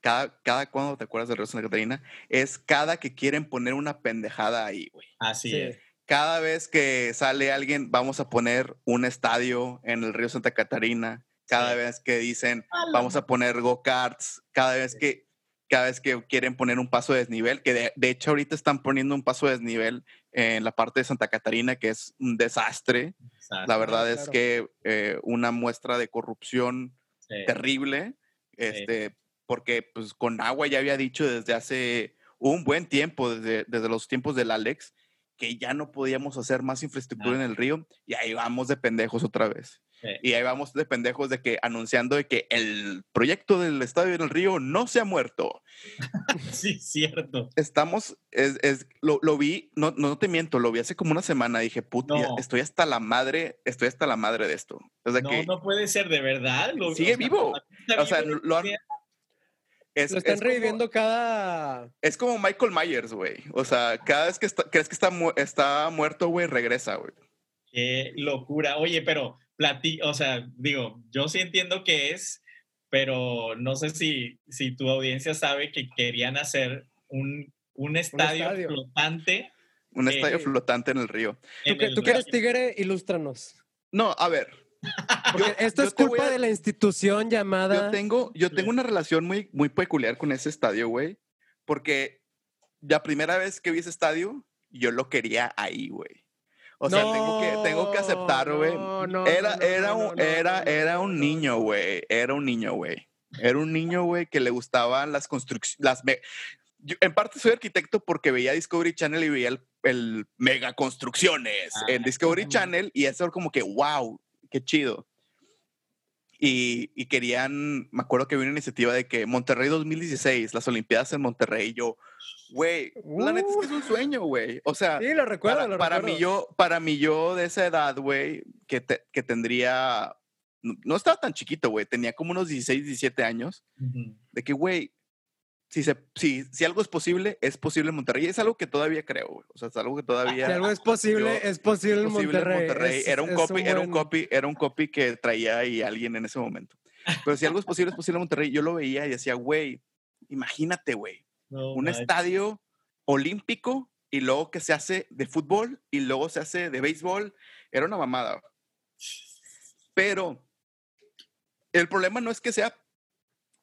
cada, cada cuando te acuerdas del río Santa Catarina, es cada que quieren poner una pendejada ahí, güey. Así Sí. es. Cada vez que sale alguien, vamos a poner un estadio en el río Santa Catarina. Cada vez que dicen, vamos a poner go-karts. Cada vez que cada vez que quieren poner un paso de desnivel, que de, de hecho ahorita están poniendo un paso de desnivel en la parte de Santa Catarina, que es un desastre. Exacto. La verdad es que eh, una muestra de corrupción Sí. terrible, este, porque pues con agua ya había dicho desde hace un buen tiempo, desde, desde los tiempos del Alex, que ya no podíamos hacer más infraestructura en el río y ahí vamos de pendejos otra vez. Sí. Y ahí vamos de pendejos de que anunciando de que el proyecto del estadio en el río no se ha muerto. (laughs) Sí, cierto. Estamos, es, es- lo, lo vi, no, no te miento, lo vi hace como una semana. Dije, puta, No. estoy hasta la madre, estoy hasta la madre de esto. O sea No, que no puede ser, de verdad. Lo- Sigue o sea, vivo. O sea, vivo, lo han- sí, es, Lo están es como- reviviendo cada. es como Michael Myers, güey. O sea, cada vez que está- crees que está, mu- está muerto, güey, regresa, güey. Qué locura. Oye, pero platí, o sea, digo, yo sí entiendo que es, pero no sé si, si tu audiencia sabe que querían hacer un, un estadio, estadio. flotante. Un Eh, estadio flotante en el río. Tú en que, el tú que eres tigre, ilústranos. No, a ver. (laughs) Porque Yo- esto yo es culpa a- de la institución llamada. Yo tengo, yo tengo una relación muy, muy peculiar con ese estadio, güey. Porque la primera vez que vi ese estadio, yo lo quería ahí, güey. O sea, tengo, que, tengo que aceptar, güey. No, no, era, no, era, un, era, era un niño, güey. Era un niño, güey. Era un niño, güey, que le gustaban las construcciones. Las me- yo, en parte soy arquitecto porque veía Discovery Channel y veía el, el mega construcciones Ah, en Discovery. Channel y eso era como que, wow, qué chido. Y, y querían, me acuerdo que había una iniciativa de que Monterrey 2016, las Olimpiadas en Monterrey, yo, güey, la neta es que es un sueño, güey. O sea, Sí, lo recuerdo, para, lo para recuerdo. mí yo, para mí yo de esa edad, güey, que, te- que tendría no, no estaba tan chiquito, güey, tenía como unos 16, 17 años, de que, güey, si, se, si, si algo es posible, es posible en Monterrey. Es algo que todavía creo, güey. O sea, es algo que todavía... Si algo es posible, yo- es posible, en Monterrey. Monterrey. Es- era un copy, era un buen- copy, era un copy que traía ahí alguien en ese momento. Pero si algo es posible, es posible en Monterrey. Yo lo veía y decía, güey, imagínate, güey, No un manches. estadio olímpico y luego que se hace de fútbol y luego se hace de béisbol. Era una mamada. Pero el problema no es que sea,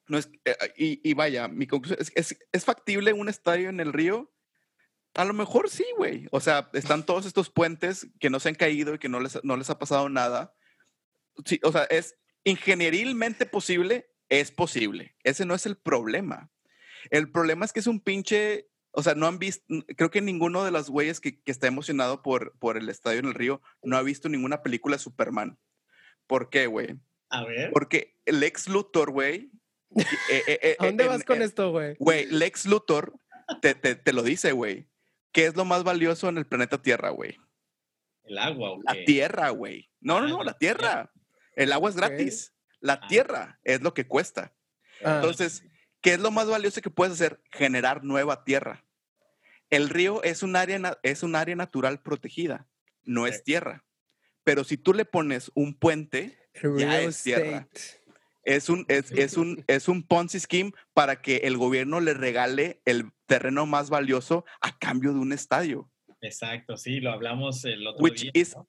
no es, eh, y, y vaya, mi conclusión es, es, es factible un estadio en el río. A lo mejor sí, güey. O sea, están todos estos puentes que no se han caído y que no les, no les ha pasado nada. Sí, o sea, es ingenierilmente posible, es posible. Ese no es el problema. El problema es que es un pinche, o sea, no han visto, creo que ninguno de los güeyes que, que está emocionado por, por el estadio en el río no ha visto ninguna película de Superman. ¿Por qué, güey? A ver. Porque el ex Luthor, güey. Eh, eh, eh, ¿A dónde en- vas con en- esto, güey? Güey, Lex Luthor te, te, te lo dice, güey. ¿Qué es lo más valioso en el planeta Tierra, güey? El agua, ¿o La tierra, güey. No, no, Ah, no, la la tierra. El agua es gratis. La Ah. tierra es lo que cuesta. Ah, Entonces, ¿qué es lo más valioso que puedes hacer? Generar nueva tierra. El río es un área, es un área natural protegida, no es tierra. Pero si tú le pones un puente, ya es tierra. Es un, es, es un, es un Ponzi scheme para que el gobierno le regale el terreno más valioso a cambio de un estadio. Exacto, sí, lo hablamos el otro Which día. is ¿no?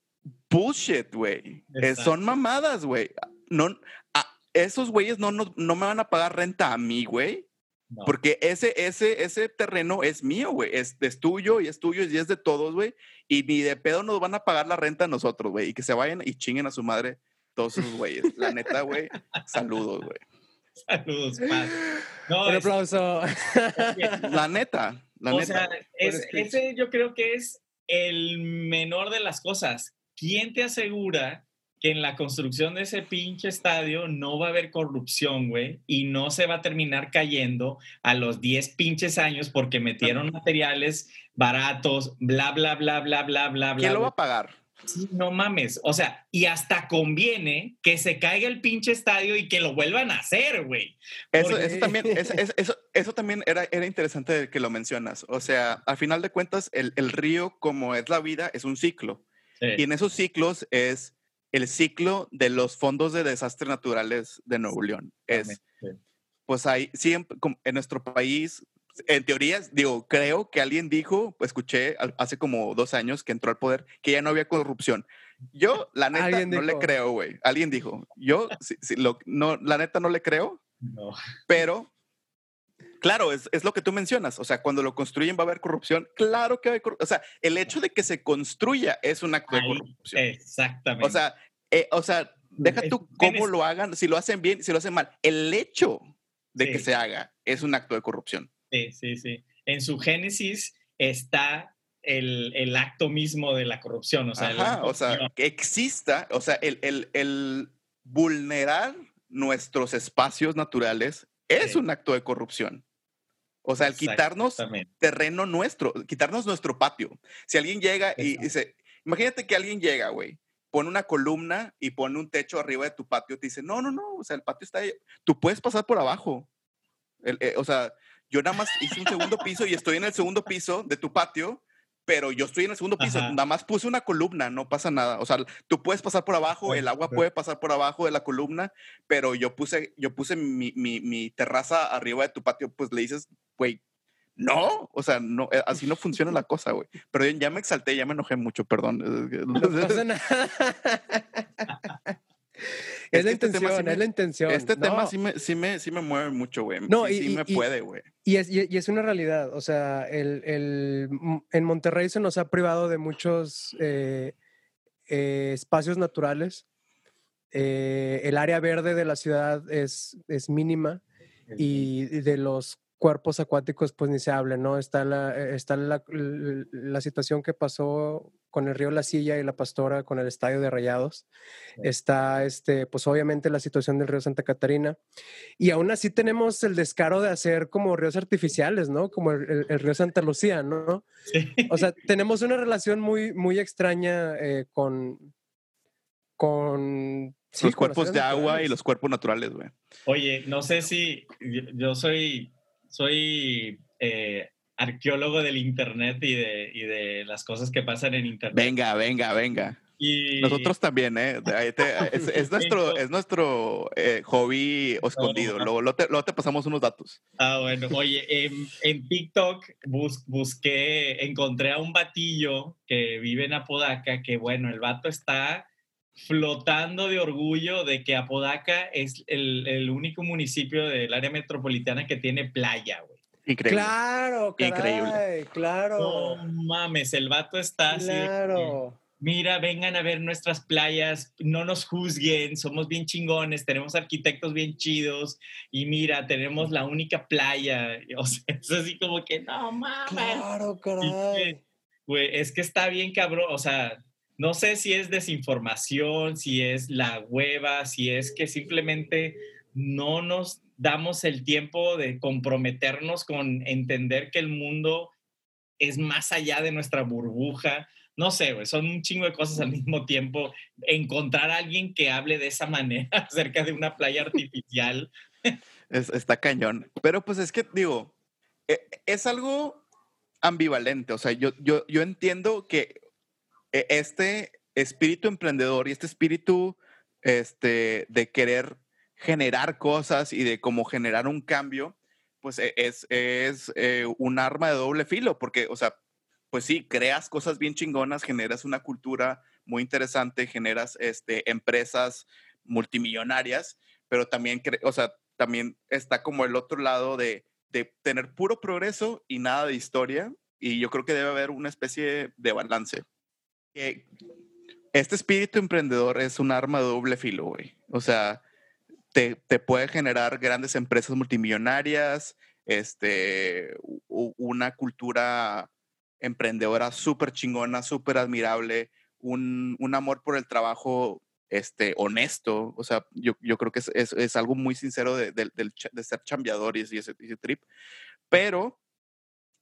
bullshit, güey. Eh, son mamadas, güey. No, a- esos güeyes no, no, no me van a pagar renta a mí, güey. No. Porque ese, ese, ese terreno es mío, güey. Es, es tuyo y es tuyo y es de todos, güey. Y ni de pedo nos van a pagar la renta a nosotros, güey. Y que se vayan y chinguen a su madre todos esos güeyes. La neta, güey. Saludos, güey. (laughs) Saludos, Pat. No, Un es- aplauso. (laughs) La neta, la o neta. sea, es- ese yo creo que es el menor de las cosas. ¿Quién te asegura que en la construcción de ese pinche estadio no va a haber corrupción, güey? Y no se va a terminar cayendo a los 10 pinches años porque metieron materiales baratos, bla, bla, bla, bla, bla, bla, bla. ¿Quién lo va a pagar? Sí, no mames. O sea, y hasta conviene que se caiga el pinche estadio y que lo vuelvan a hacer, güey. Eso, Porque- eso también, (laughs) eso, eso- eso- también era, era interesante que lo mencionas. O sea, al final de cuentas, el, el río, como es la vida, es un ciclo. Y en esos ciclos es el ciclo de los fondos de desastres naturales de Nuevo León. Es, pues hay siempre, en nuestro país, en teoría, digo, creo que alguien dijo, escuché hace como dos años que entró al poder, que ya no había corrupción. Yo, la neta, no le creo, güey. Alguien dijo. Yo, lo- no, la neta, no le creo. No. Pero, claro, es, es lo que tú mencionas. O sea, cuando lo construyen va a haber corrupción. Claro que va a haber corrupción. O sea, el hecho de que se construya es un acto de corrupción. Exactamente. O sea, eh, o sea, deja tú cómo tienes- lo hagan, si lo hacen bien, si lo hacen mal. El hecho de que se haga es un acto de corrupción. Sí, sí, sí. En su génesis está el, el acto mismo de la corrupción. O sea, Ajá, o sea, que exista, o sea, el, el- el vulnerar nuestros espacios naturales es Sí. un acto de corrupción. O sea, el quitarnos terreno nuestro, quitarnos nuestro patio. Si alguien llega y Exacto. dice, imagínate que alguien llega, güey, pone una columna y pone un techo arriba de tu patio, te dice, no, no, no, o sea, el patio está ahí, tú puedes pasar por abajo. El- eh, o sea, yo nada más hice un segundo piso y estoy en el segundo piso de tu patio, pero yo estoy en el segundo piso, Ajá. nada más puse una columna, no pasa nada. O sea, tú puedes pasar por abajo, el agua puede pasar por abajo de la columna, pero yo puse, yo puse mi, mi- mi terraza arriba de tu patio, pues le dices, güey, no, o sea, no, eh, así no funciona la cosa, güey. Pero ya me exalté, ya me enojé mucho, perdón. No pasa nada. (laughs) es, la este intención, sí me- es la intención. Este tema sí me, sí, me, sí me mueve mucho, güey. No, sí, y- sí me y- puede, güey. Y es, y, es una realidad, o sea, el, el- en Monterrey se nos ha privado de muchos eh, eh, espacios naturales. Eh, el área verde de la ciudad es, es mínima y de los cuerpos acuáticos pues ni se habla, ¿no? Está la, eh, está la, la situación que pasó con el río La Silla y la Pastora con el estadio de Rayados. Sí. Está, este, pues obviamente la situación del río Santa Catarina. Y aún así tenemos el descaro de hacer como ríos artificiales, ¿no? Como el, el- el río Santa Lucía, ¿no? Sí. O sea, tenemos una relación muy, muy extraña eh, con, con los cuerpos de agua y los cuerpos naturales, güey. Oye, no sé si yo soy, soy eh, arqueólogo del Internet y de, y de las cosas que pasan en Internet. Venga, venga, venga. Y... Nosotros también, ¿eh? (laughs) es, nuestro, es nuestro eh, hobby escondido. Luego, te, te, pasamos unos datos. Ah, bueno. Oye, en, TikTok busqué, encontré a un batillo que vive en Apodaca, que bueno, el vato está flotando de orgullo de que Apodaca es el, el único municipio del área metropolitana que tiene playa, güey. Increíble. Claro, Increíble. claro. No mames, el vato está claro. Mira, vengan a ver nuestras playas, no nos juzguen, somos bien chingones, tenemos arquitectos bien chidos y mira, tenemos la única playa. (laughs) O sea, es así como que no mames. Claro, caray. Güey, es que está bien cabrón, o sea, no sé si es desinformación, si es la hueva, si es que simplemente no nos damos el tiempo de comprometernos con entender que el mundo es más allá de nuestra burbuja. No sé, son un chingo de cosas al mismo tiempo. Encontrar a alguien que hable de esa manera (laughs) acerca de una playa artificial. está cañón. Pero pues es que, digo, e, es algo ambivalente. O sea, yo, yo, yo entiendo que e, este espíritu emprendedor y este espíritu este, de querer generar cosas y de cómo generar un cambio, pues e, es, es eh, un arma de doble filo, porque, o sea, pues sí, creas cosas bien chingonas, generas una cultura muy interesante, generas este, empresas multimillonarias, pero también, o sea, también está como el otro lado de, de tener puro progreso y nada de historia, y yo creo que debe haber una especie de balance. este espíritu emprendedor es un arma de doble filo, güey. O sea, te, puede generar grandes empresas multimillonarias, este, una cultura emprendedora súper chingona, súper admirable, un, amor por el trabajo este, honesto. O sea, yo, creo que es, algo muy sincero de, ser chambeador y ese, trip. Pero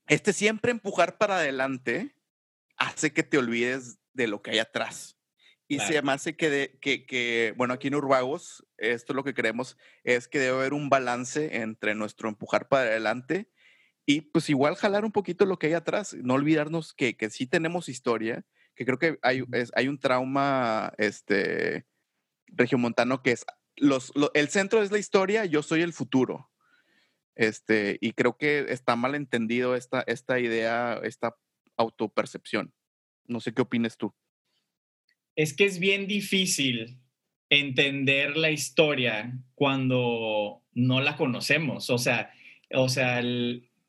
este siempre empujar para adelante hace que te olvides de lo que hay atrás. Y se me hace que, que, que, bueno, aquí en Urbagos, esto es lo que queremos, es que debe haber un balance entre nuestro empujar para adelante y pues igual jalar un poquito lo que hay atrás, no olvidarnos que, que sí tenemos historia, que creo que hay, hay un trauma este, regiomontano que es, los, el centro es la historia, yo soy el futuro. Este, y creo que está mal entendido esta, esta idea, esta autopercepción. No sé qué opines tú es que es bien difícil entender la historia cuando no la conocemos. O sea, o sea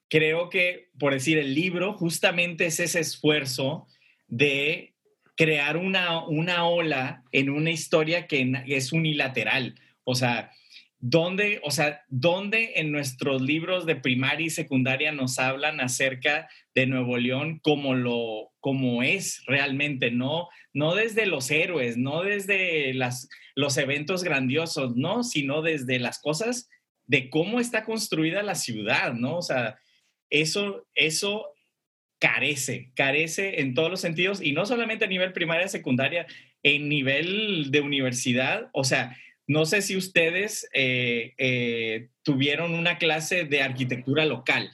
creo que, por decir, el libro justamente es ese esfuerzo de crear una, una ola en una historia que es unilateral. O sea, ¿dónde, o sea, ¿dónde en nuestros libros de primaria y secundaria nos hablan acerca de Nuevo León como lo como es realmente, no no desde los héroes, no desde las, los eventos grandiosos, no, sino desde las cosas de cómo está construida la ciudad, ¿no? O sea, eso, eso carece, carece en todos los sentidos y no solamente a nivel primaria, secundaria, en nivel de universidad, o sea, no sé si ustedes eh, eh, tuvieron una clase de arquitectura local.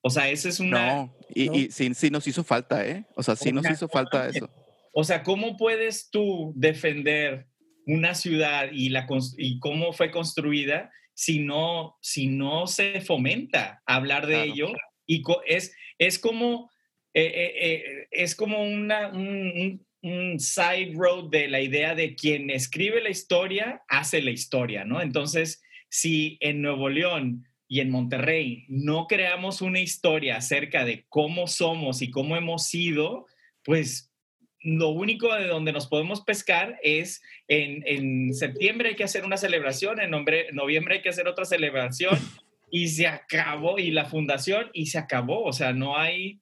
O sea, eso es una... No, y, sí, sí, nos hizo falta, ¿eh? O sea, sí nos hizo falta eso. O sea, ¿cómo puedes tú defender una ciudad y, la, y cómo fue construida si no, si no se fomenta hablar de ello? Y es, es como, eh, eh, eh, es como una, un, un, side road de la idea de quien escribe la historia hace la historia, ¿no? Entonces, si en Nuevo León y en Monterrey no creamos una historia acerca de cómo somos y cómo hemos sido, pues lo único de donde nos podemos pescar es en, septiembre hay que hacer una celebración, en noviembre hay que hacer otra celebración (laughs) y se acabó, y la fundación y se acabó, o sea, no hay,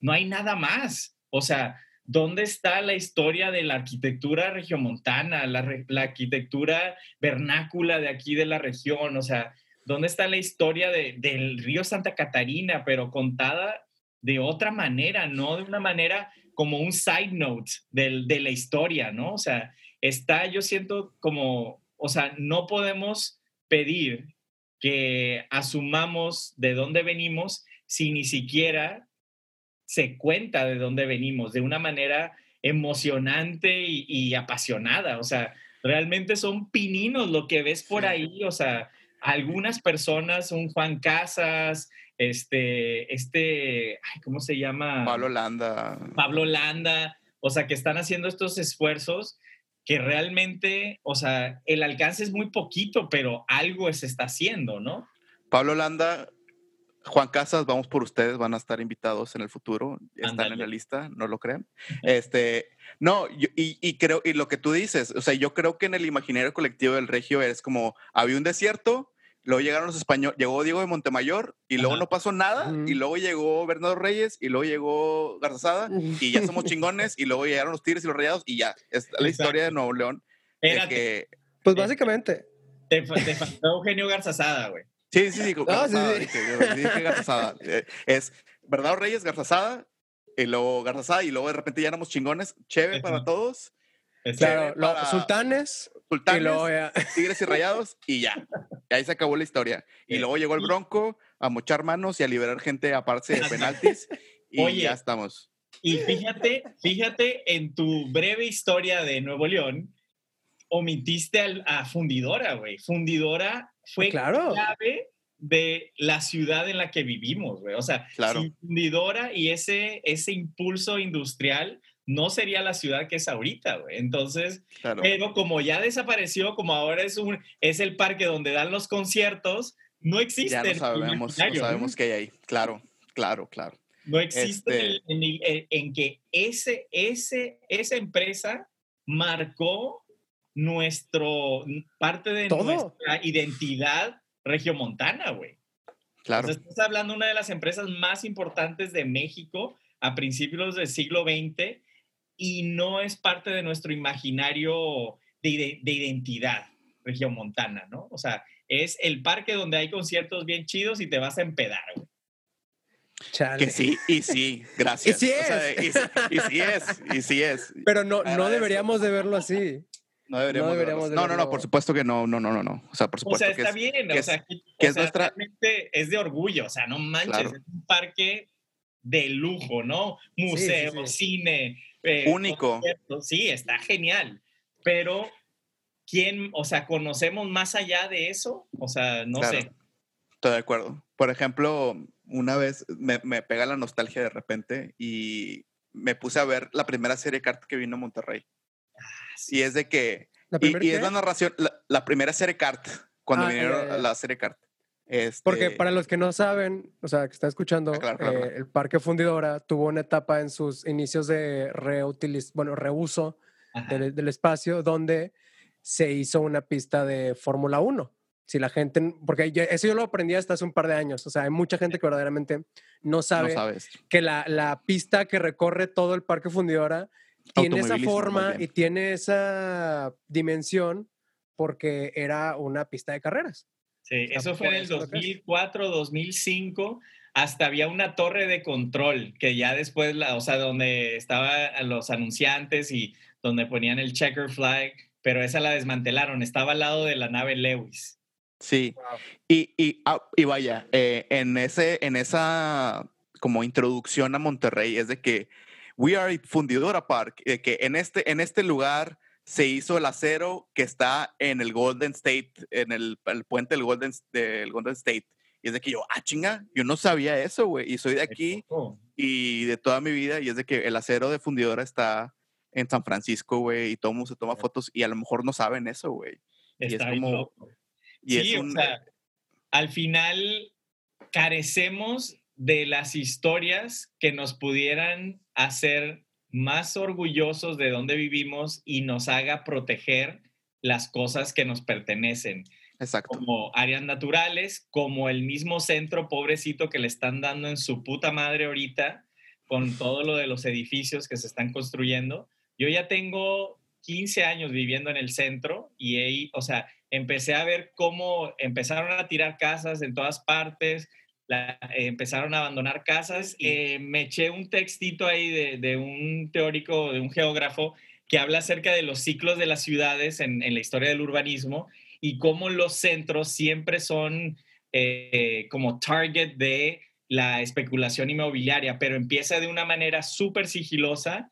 no hay nada más. O sea, ¿dónde está la historia de la arquitectura regiomontana, la, arquitectura vernácula de aquí de la región? O sea, ¿dónde está la historia del río Santa Catarina, pero contada de otra manera, no de una manera como un side note del, de la historia, ¿no? O sea, está, yo siento como, o sea, no podemos pedir que asumamos de dónde venimos si ni siquiera se cuenta de dónde venimos de una manera emocionante y, apasionada. O sea, realmente son pininos lo que ves por ahí. O sea, algunas personas, un Juan Casas, este, este, ¿cómo se llama? Pablo Landa. Pablo Landa, o sea, que están haciendo estos esfuerzos que realmente, o sea, el alcance es muy poquito, pero algo se está haciendo, ¿no? Pablo Landa, Juan Casas, vamos por ustedes, van a estar invitados en el futuro, están en la lista, no lo crean. Este, no, y, y, creo, y lo que tú dices, o sea, yo creo que en el imaginario colectivo del regio es como, había un desierto, luego llegaron los españoles, llegó Diego de Montemayor y luego no pasó nada, y luego llegó Bernardo Reyes y luego llegó Garzazada y ya somos chingones y luego llegaron los Tigres y los Rayados y ya, es la historia de Nuevo León. que, pues básicamente. Te, te faltó Eugenio Garzazada, güey. Sí, sí, sí. Garzazada. Eh, es Bernardo Reyes, Garzazada, y luego Garzazada, y luego de repente ya éramos chingones, chévere para todos. Claro, los sultanes, sultanes, tigres y rayados, y ya. Y ahí se acabó la historia. Y luego llegó el Bronco a mochar manos y a liberar gente a parte de penaltis, (laughs) y ya estamos. Y fíjate, fíjate en tu breve historia de Nuevo León, omitiste a Fundidora, güey. Fundidora fue claro. clave de la ciudad en la que vivimos, güey. O sea, sin fundidora y ese, ese impulso industrial, no sería la ciudad que es ahorita, güey. Entonces, pero como ya desapareció, como ahora es, un, es el parque donde dan los conciertos, no existe. Ya no sabemos, no sabemos qué hay ahí. Claro, claro, claro. No existe este en, en, que ese, ese, esa empresa marcó nuestro, parte de nuestra identidad regiomontana, güey. Claro. estás hablando de una de las empresas más importantes de México a principios del siglo XX y no es parte de nuestro imaginario de, de identidad regiomontana, ¿no? O sea, es el parque donde hay conciertos bien chidos y te vas a empedar, güey. Que sí, y sí, gracias. Y sí es. y, sí es, y sí es. Pero no, no deberíamos de verlo así. No deberíamos. No, no, no, por supuesto que no, no, no, no, no. O sea, por supuesto. O sea, está bien, o sea, que, es nuestra. Es de orgullo, o sea, no manches, es un parque de lujo, ¿no? Museo, cine. Eh, Único. Sí, está genial. Pero, ¿quién, o sea, conocemos más allá de eso? O sea, no sé. Estoy de acuerdo. Por ejemplo, una vez me, me, pega la nostalgia de repente y me puse a ver la primera serie de cartas que vino a Monterrey. Y es de que. y, es la narración, la, primera serie Cart, cuando ah, vinieron la serie Cart. Este Porque para los que no saben, o sea, que están escuchando, ah, eh, el Parque Fundidora tuvo una etapa en sus inicios de reutiliz bueno, reuso del, espacio donde se hizo una pista de Fórmula 1. Si la gente, porque eso yo lo aprendí hasta hace un par de años, o sea, hay mucha gente que verdaderamente no sabe que la, la, pista que recorre todo el Parque Fundidora tiene esa forma y tiene esa dimensión porque era una pista de carreras. Sí, eso fue en el 2004, 2005. Hasta había una torre de control que ya después, la, o sea, donde estaban los anunciantes y donde ponían el checker flag, pero esa la desmantelaron. Estaba al lado de la nave Lewis. Sí. Y, y, ah, y, vaya, eh, en, ese, en esa como introducción a Monterrey es de que We Are Fundidora Park, eh, que en este, en este lugar se hizo el acero que está en el Golden State, en el, puente del Golden, del Golden State. Y es de que yo, ah, chinga, yo no sabía eso, güey. Y soy de aquí y de toda mi vida. Y es de que el acero de fundidora está en San Francisco, güey. Y todo el mundo se toma fotos y a lo mejor no saben eso, güey. Y es como. Y sí, es un, o sea, al final carecemos de las historias que nos pudieran hacer más orgullosos de donde vivimos y nos haga proteger las cosas que nos pertenecen. Exacto. Como áreas naturales, como el mismo centro pobrecito que le están dando en su puta madre ahorita con todo lo de los edificios que se están construyendo. Yo ya tengo 15 años viviendo en el centro y ahí, o sea, empecé a ver cómo empezaron a tirar casas en todas partes, la- eh, empezaron a abandonar casas. Eh, me eché un textito ahí de, de un teórico, de un geógrafo, que habla acerca de los ciclos de las ciudades en, en la historia del urbanismo y cómo los centros siempre son eh, como target de la especulación inmobiliaria, pero empieza de una manera súper sigilosa,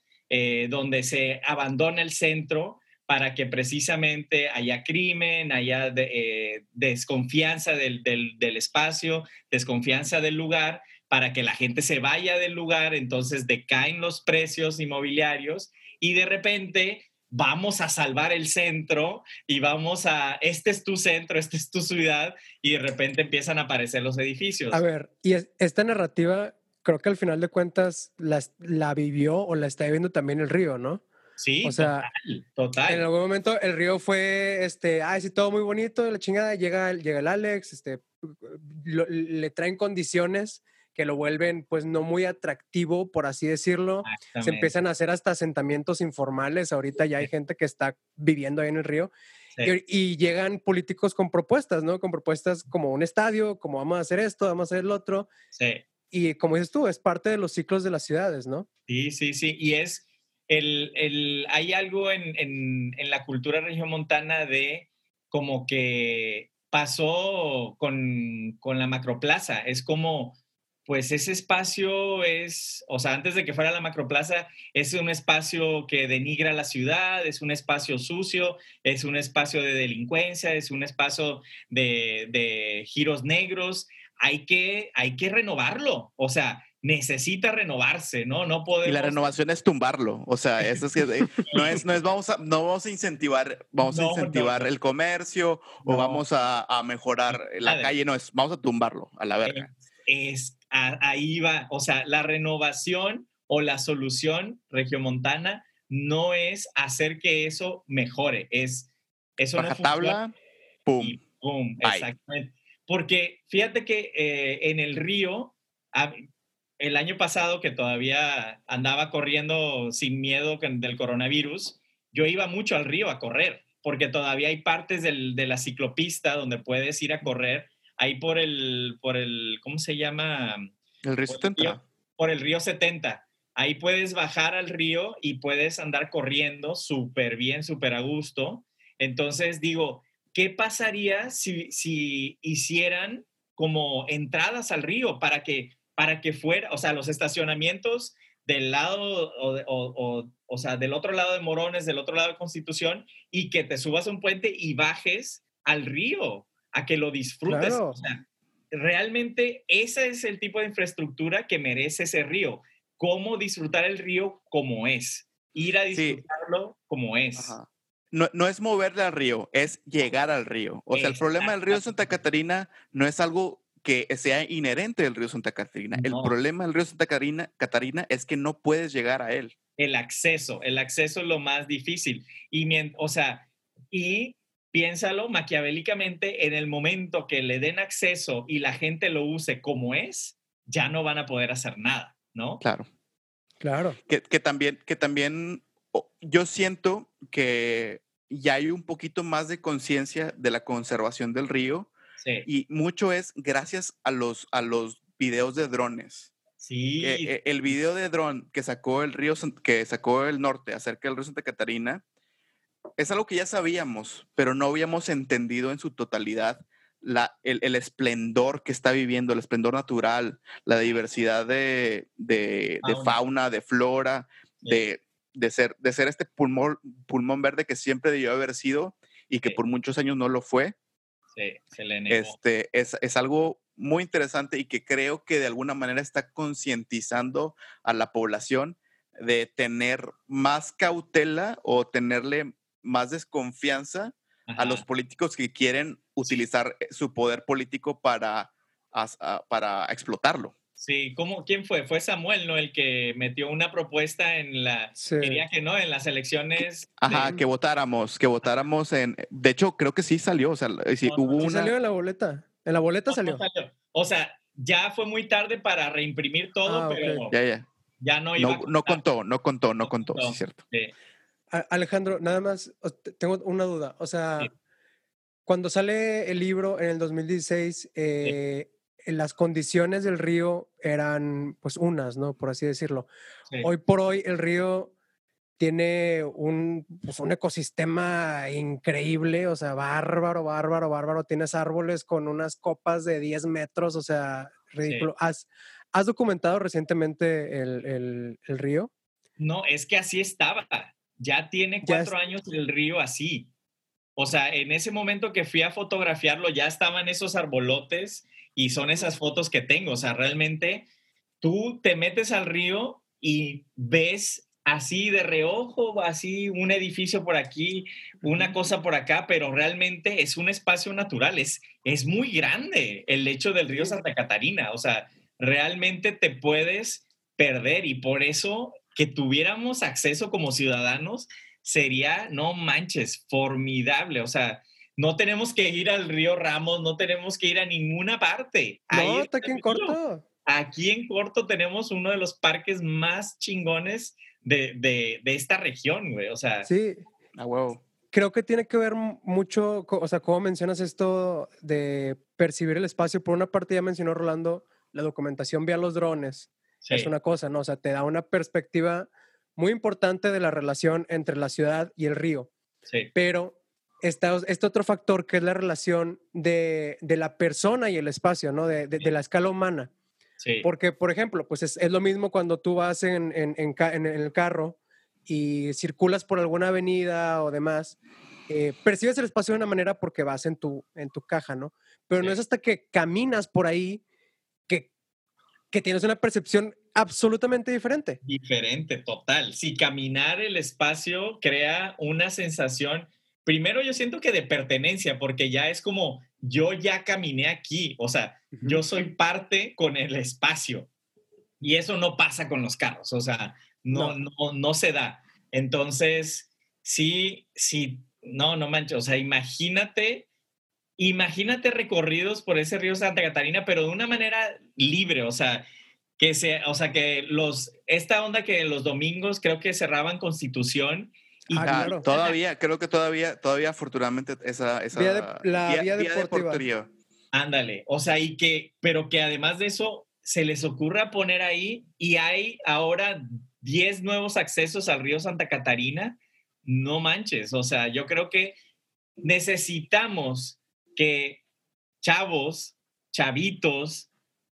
donde se abandona el centro para que precisamente haya crimen, haya eh, desconfianza del, del- espacio, desconfianza del lugar, para que la gente se vaya del lugar, entonces decaen los precios inmobiliarios y de repente vamos a salvar el centro y vamos a, este es tu centro, esta es tu ciudad y de repente empiezan a aparecer los edificios. A ver, y es- esta narrativa, creo que al final de cuentas la, la vivió o la está viviendo también el río, ¿no? Sí, o sea, total, total. En algún momento el río fue, este, ay, sí, todo muy bonito, la chingada, llega, llega el Alex, este, lo- le traen condiciones que lo vuelven, pues, no muy atractivo, por así decirlo. Se empiezan a hacer hasta asentamientos informales. Ahorita ya hay gente que está viviendo ahí en el río. Sí. Y, y llegan políticos con propuestas, ¿no? Con propuestas como un estadio, como vamos a hacer esto, vamos a hacer el otro. Sí. Y como dices tú, es parte de los ciclos de las ciudades, ¿no? Sí, sí, sí. Y es, el, el, hay algo en, en, en la cultura regiomontana de como que pasó con, con la macroplaza. Es como, pues ese espacio es, o sea, antes de que fuera la macroplaza, es un espacio que denigra la ciudad, es un espacio sucio, es un espacio de delincuencia, es un espacio de, de giros negros. Hay que, hay que renovarlo. O sea, necesita renovarse, ¿no? No podemos... Y la renovación es tumbarlo. O sea, eso es que no es, no es vamos a, no vamos a incentivar, vamos No, a incentivar no. el comercio o vamos a, a mejorar la calle, no es, vamos a tumbarlo a la verga. es ahí va, o sea, la renovación o la solución regiomontana no es hacer que eso mejore, es eso no Baja tabla, pum. y pum, Bye. exactamente. Porque fíjate que eh, en el río, el año pasado que todavía andaba corriendo sin miedo del coronavirus, yo iba mucho al río a correr, porque todavía hay partes del- de la ciclopista donde puedes ir a correr, ahí por el, por el, ¿cómo se llama? El río por el 70. río- por el río 70. Ahí puedes bajar al río y puedes andar corriendo súper bien, súper a gusto. Entonces digo, ¿qué pasaría si, si hicieran como entradas al río para que, para que fuera, o sea, los estacionamientos del lado, o, o- o- o sea, del otro lado de Morones, del otro lado de Constitución, y que te subas a un puente y bajes al río, a que lo disfrutes. Claro. O sea, realmente ese es el tipo de infraestructura que merece ese río. Cómo disfrutar el río como es. Ir a Sí. disfrutarlo como es. Ajá. No, no es moverle al río, es llegar al río. O sea, el problema del río Santa Catarina no es algo que sea inherente del río Santa Catarina. El problema del río Santa Catarina, Catarina es que no puedes llegar a él. El acceso, el acceso es lo más difícil. Y, mien- o sea, y piénsalo maquiavélicamente, en el momento que le den acceso y la gente lo use como es, ya no van a poder hacer nada, ¿no? Claro. Claro. que, que también, que también yo siento que ya hay un poquito más de conciencia de la conservación del río Sí, y mucho es gracias a los, a los videos de drones. sí, Que, eh, el video de dron que sacó el río, que sacó el norte acerca del río Santa Catarina, es algo que ya sabíamos, pero no habíamos entendido en su totalidad la, el, el esplendor que está viviendo, el esplendor natural, la diversidad de, de- de Fauna. fauna, de flora, Sí. de, de ser, de ser este pulmón, pulmón verde que siempre debió haber sido y que Sí. por muchos años no lo fue. Sí, se le negó. Este, es, es algo muy interesante y que creo que de alguna manera está concientizando a la población de tener más cautela o tenerle más desconfianza a los políticos que quieren utilizar eh, su poder político para, para explotarlo. Sí, ¿cómo, ¿quién fue? Fue Samuel, ¿no? El que metió una propuesta en la, Sí. quería que no, en las elecciones. Ajá, de- que votáramos, que votáramos en... De hecho, creo que sí salió, o sea, sí, No, hubo una... salió en la boleta. En la boleta No, salió. salió. O sea, ya fue muy tarde para reimprimir todo, Ah, pero Ya, ya. ya no iba No, a no contar. contó, no contó, no No contó, sí, es cierto. Sí, Alejandro, nada más, tengo una duda. O sea, Sí. cuando sale el libro en el 2016, eh, las condiciones del río eran pues unas, ¿no? Por así decirlo. Sí. Hoy por hoy el río tiene un, pues, un ecosistema increíble, o sea, bárbaro, bárbaro, bárbaro. Tienes árboles con unas copas de 10 metros, o sea, ridículo. ¿Has, has documentado recientemente el, el- el río? No, es que así estaba. Ya tiene Ya cuatro años el río así. O sea, en ese momento que fui a fotografiarlo, ya estaban esos arbolotes y son esas fotos que tengo. O sea, realmente tú te metes al río y ves así de reojo, así un edificio por aquí, una cosa por acá, pero realmente es un espacio natural. Es, es muy grande el lecho del río. Santa Catarina. O sea, realmente te puedes perder y por eso que tuviéramos acceso como ciudadanos sería, no manches, formidable. O sea, no tenemos que ir al río Ramos, no tenemos que ir a ninguna parte. Ahí no, está está aquí en corto. Aquí en Corto tenemos uno de los parques más chingones de, de- de esta región, güey. O sea, Sí, A huevo. creo que tiene que ver mu- mucho, o sea, cómo mencionas esto de percibir el espacio. Por una parte ya mencionó Rolando la documentación vía los drones. sí, Es una cosa, ¿no? O sea, te da una perspectiva muy importante de la relación entre la ciudad y el río. sí, Pero está este otro factor que es la relación de, de la persona y el espacio, ¿no? De, de- de la escala humana. sí. Porque, por ejemplo, pues es, es lo mismo cuando tú vas en, en- en el carro y circulas por alguna avenida o demás, eh, percibes el espacio de una manera porque vas en tu, en tu caja, ¿no? Pero no es hasta que caminas por ahí que, que tienes una percepción absolutamente diferente. Diferente, total. Si caminar el espacio crea una sensación, primero yo siento que de pertenencia, porque ya es como yo ya caminé aquí, o sea, yo soy parte con el espacio. Y eso no pasa con los carros, o sea, no, no, no, se da. Entonces, sí, sí, no, no manches, o sea, imagínate, imagínate recorridos por ese río Santa Catarina, pero de una manera libre, o sea, que se, o sea, que los, esta onda que los domingos creo que cerraban Constitución. Y Ah, claro. Todavía, creo que todavía, todavía afortunadamente esa, esa Vía de- la vía deportiva. deportiva. Ándale, o sea, y que, pero que además de eso se les ocurra poner ahí y hay ahora 10 nuevos accesos al río Santa Catarina, no manches, o sea, yo creo que necesitamos que chavos, chavitos,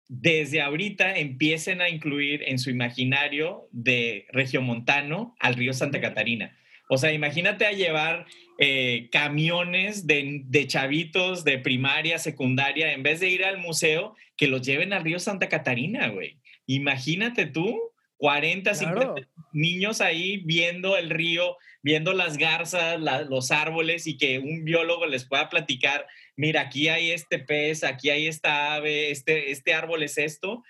desde ahorita empiecen a incluir en su imaginario de regiomontano al río Santa Catarina. O sea, imagínate a llevar eh, camiones de, de chavitos de primaria, secundaria, en vez de ir al museo, que los lleven al río Santa Catarina, güey. Imagínate tú, 40, Claro. 50 niños ahí viendo el río, viendo las garzas, la- los árboles y que un biólogo les pueda platicar, mira, aquí hay este pez, aquí hay esta ave, este, este árbol es esto.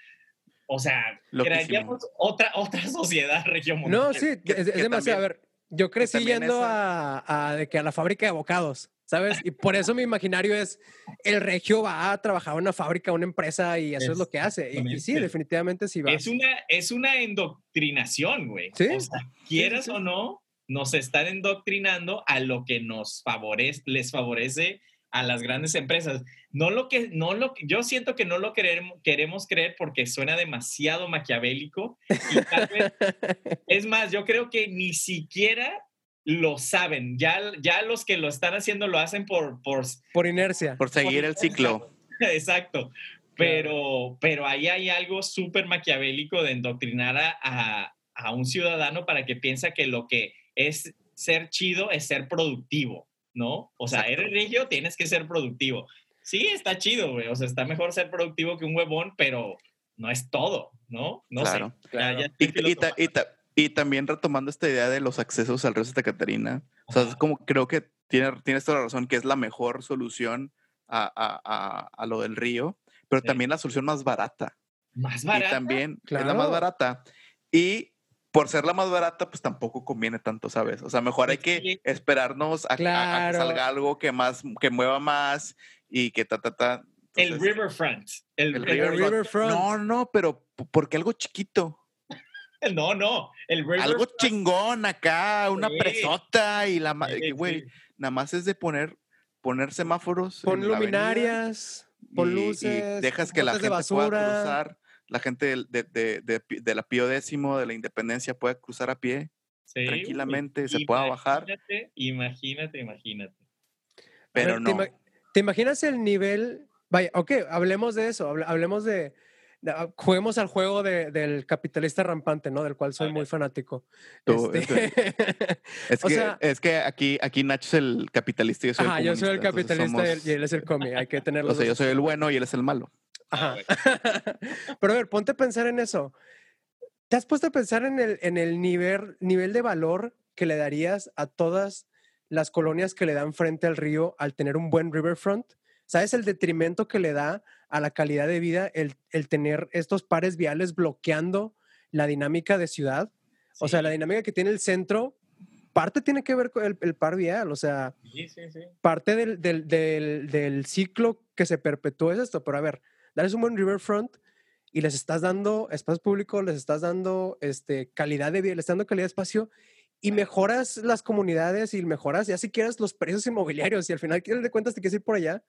O sea, Loquísimo. crearíamos otra, otra (laughs) sociedad regiomontana. No, sí, que- es, es demasiado. también- a ver, yo crecí yendo esa- a, a, de que a la fábrica de abocados, ¿sabes? Y por eso mi imaginario es, el regio va a trabajar en una fábrica, una empresa y eso es, lo que hace. Y- Y, sí, definitivamente sí va. Es una, es una endoctrinación, güey. Sí. O sea, quieras sí. o no, nos están endoctrinando a lo que nos favorece, les favorece a las grandes empresas. No lo que, no lo yo siento que no lo queremos, queremos creer porque suena demasiado maquiavélico. Y tal vez, (laughs) es más, yo creo que ni siquiera lo saben. Ya, ya los que lo están haciendo lo hacen por, por, Por inercia. Por seguir el ciclo. (laughs) Exacto. Pero, pero ahí hay algo súper maquiavélico de endoctrinar a, a- a un ciudadano para que piensa que lo que es ser chido es ser productivo, ¿no? O sea, Exacto. eres regio, tienes que ser productivo. Sí, está chido, güey. O sea, está mejor ser productivo que un huevón, pero no es todo, ¿no? No Claro. sé. Ya- Claro. ya Y, y ta- y ta- y también retomando esta idea de los accesos al río Santa Catarina, o sea, es como creo que tiene, tienes toda la razón que es la mejor solución a, a- a- a lo del río, pero Sí. también la solución más barata. Más Y barato. también es la más Claro. barata. Y por ser la más barata, pues tampoco conviene tanto, ¿sabes? O sea, mejor hay que esperarnos a, a- a que salga algo que más, que mueva más y que ta, ta, ta. El Riverfront. El, el el Riverfront. Riverfront. No, no, pero porque algo chiquito. (laughs) No, no. El Algo Riverfront. chingón acá, una Sí. presota y la Sí, güey, sí. nada más es de poner poner semáforos. Pon luminarias. Pon y- y luces, dejas que la de gente pueda cruzar, la gente del- de, de, de, de la Pío décimo, de la Independencia, pueda cruzar a pie Sí, tranquilamente, se pueda bajar, Imagínate, imagínate, pero ver, no. ¿te, ima- te imaginas el nivel? Vaya, ok, hablemos de eso, hable- hablemos de, ah, juguemos al juego de- del capitalista rampante, ¿no? Del cual soy muy fanático. Tú, Este, (laughs) Es o que, sea- es que aquí, aquí Nacho es el capitalista y yo soy Ajá, el yo soy el comunista, capitalista y él- somos- y él es el comi, hay que tenerlo. (laughs) O sea, yo soy el bueno y él es el malo. Ajá. (laughs) Pero a ver, ponte a pensar en eso. ¿Te has puesto a pensar en el, en el nivel, nivel de valor que le darías a todas las colonias que le dan frente al río al tener un buen riverfront? ¿Sabes el detrimento que le da a la calidad de vida el, el tener estos pares viales bloqueando la dinámica de ciudad? O sea, Sí, la dinámica que tiene el centro, parte tiene que ver con el, el par vial, o sea, Sí, sí, sí. parte del, del, del, del ciclo que se perpetúa es esto, pero a ver, darles un buen riverfront y les estás dando espacio público, les estás dando este, calidad de vida, les estás dando calidad de espacio y mejoras las comunidades y mejoras, ya si quieres, los precios inmobiliarios y al final, quieres de cuentas, te quieres ir por allá,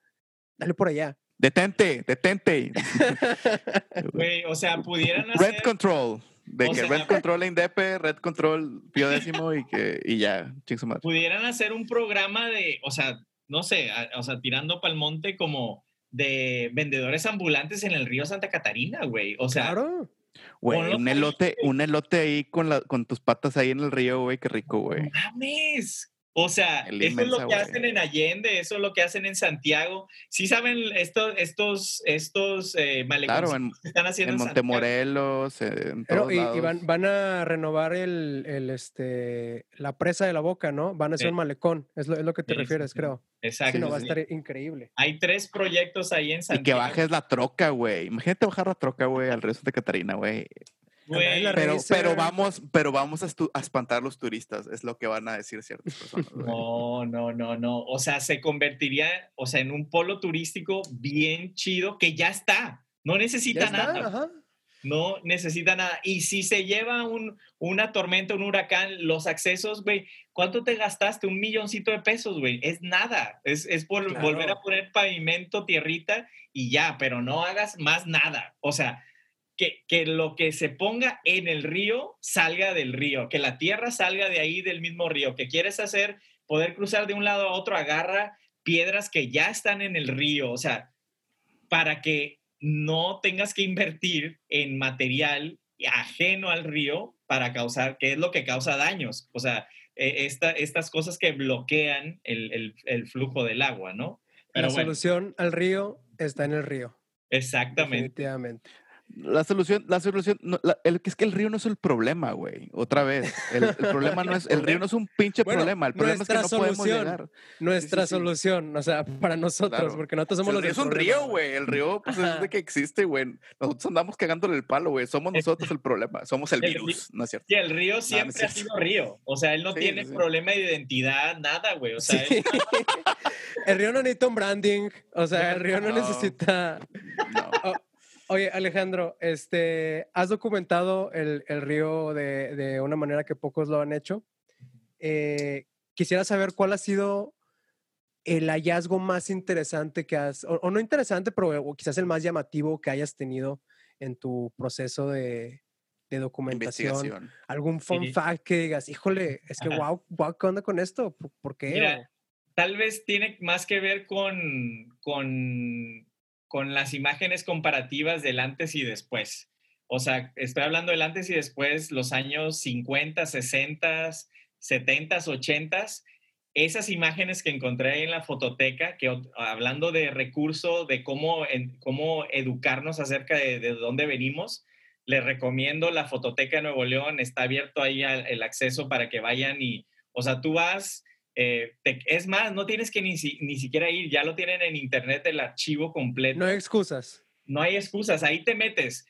dale por allá. Detente, detente. (laughs) Güey, o sea, pudieran hacer... Red Control. De O que sea- Red Control Indepe, Red Control Pío décimo y que y ya, ching su madre. pudieran hacer un programa de, o sea, no sé, a- o sea, tirando pa'l monte como de vendedores ambulantes en el río Santa Catarina, güey. O sea, claro. Güey, un elote, un elote ahí con, la, con tus patas ahí en el río, güey, qué rico, güey. mames. O sea, El eso es lo que hacen en Allende, eso es lo que hacen en Santiago. Sí saben estos, estos, estos eh, Claro, en, que están haciendo en en, Santiago? Montemorelos, en Pero, todos y, y lados. van, van a renovar el, el, este, la presa de la boca, ¿no? Van a hacer Sí. un malecón, es lo, es lo que te Sí, refieres, sí. creo. Exacto. Sí, no, sí, va a estar increíble. Hay tres proyectos ahí en Y que Santiago. bajes la troca, güey. Imagínate bajar la troca, güey, al río Santa Catarina, güey. Güey, Pero, pero vamos, pero vamos a, a espantar a los turistas, es lo que van a decir ciertas personas. güey. No, no, no, no. O sea, se convertiría, o sea, en un polo turístico bien chido que ya está. No necesita está, nada. ajá. No necesita nada. Y si se lleva un, una tormenta, un huracán, los accesos, güey, ¿cuánto te gastaste? Un milloncito de pesos, güey. Es nada. Es, es por Claro. volver a poner pavimento, tierrita y ya, pero no hagas más nada. O sea, que, que lo que se ponga en el río salga del río, que la tierra salga de ahí del mismo río. Que quieres hacer, poder cruzar de un lado a otro, agarra piedras que ya están en el río. O sea, para que no tengas que invertir en material ajeno al río para causar, que es lo que causa daños. O sea, eh, esta- estas cosas que bloquean el, el- el flujo del agua, ¿no? Pero la bueno, solución al río está en el río. exactamente. Definitivamente. La solución, la solución, no, la- el, es que el río no es el problema, güey. Otra vez, el, el problema no es, el río no es un pinche Bueno, problema, el problema es que no podemos solución. llegar. Nuestra sí, sí. solución, o sea, para nosotros, Claro. porque nosotros somos el los río del es un río, güey. El río, pues es de que existe, güey. Nosotros andamos cagándole el palo, güey. Somos (laughs) nosotros el problema. Somos el El río- virus, ¿no es cierto? Sí, el río no siempre ha cierto. sido río. O sea, él no Sí, tiene problema de identidad, nada, güey. O sea, Sí. él- (laughs) el río no necesita un branding, o sea, el (laughs) río no, No. necesita... Oye, Alejandro, este, has documentado el, el río de, de una manera que pocos lo han hecho. Eh, quisiera saber cuál ha sido el hallazgo más interesante que has, o, o no interesante, pero o quizás el más llamativo que hayas tenido en tu proceso de, de documentación. Investigación. Algún fun Sí. fact que digas, híjole, es que Ajá. wow, wow, ¿qué onda con esto? ¿Por, por qué? Mira, tal vez tiene más que ver con, con, con las imágenes comparativas del antes y después. O sea, estoy hablando del antes y después, los años 50, 60, 70, 80. Esas imágenes que encontré en la fototeca, que hablando de recurso, de cómo, cómo educarnos acerca de, de dónde venimos, les recomiendo la fototeca de Nuevo León. Está abierto ahí el acceso para que vayan y, o sea, tú vas, eh, te- es más, no tienes que ni, ni siquiera ir, ya lo tienen en internet el archivo completo. no hay excusas. No hay excusas, ahí te metes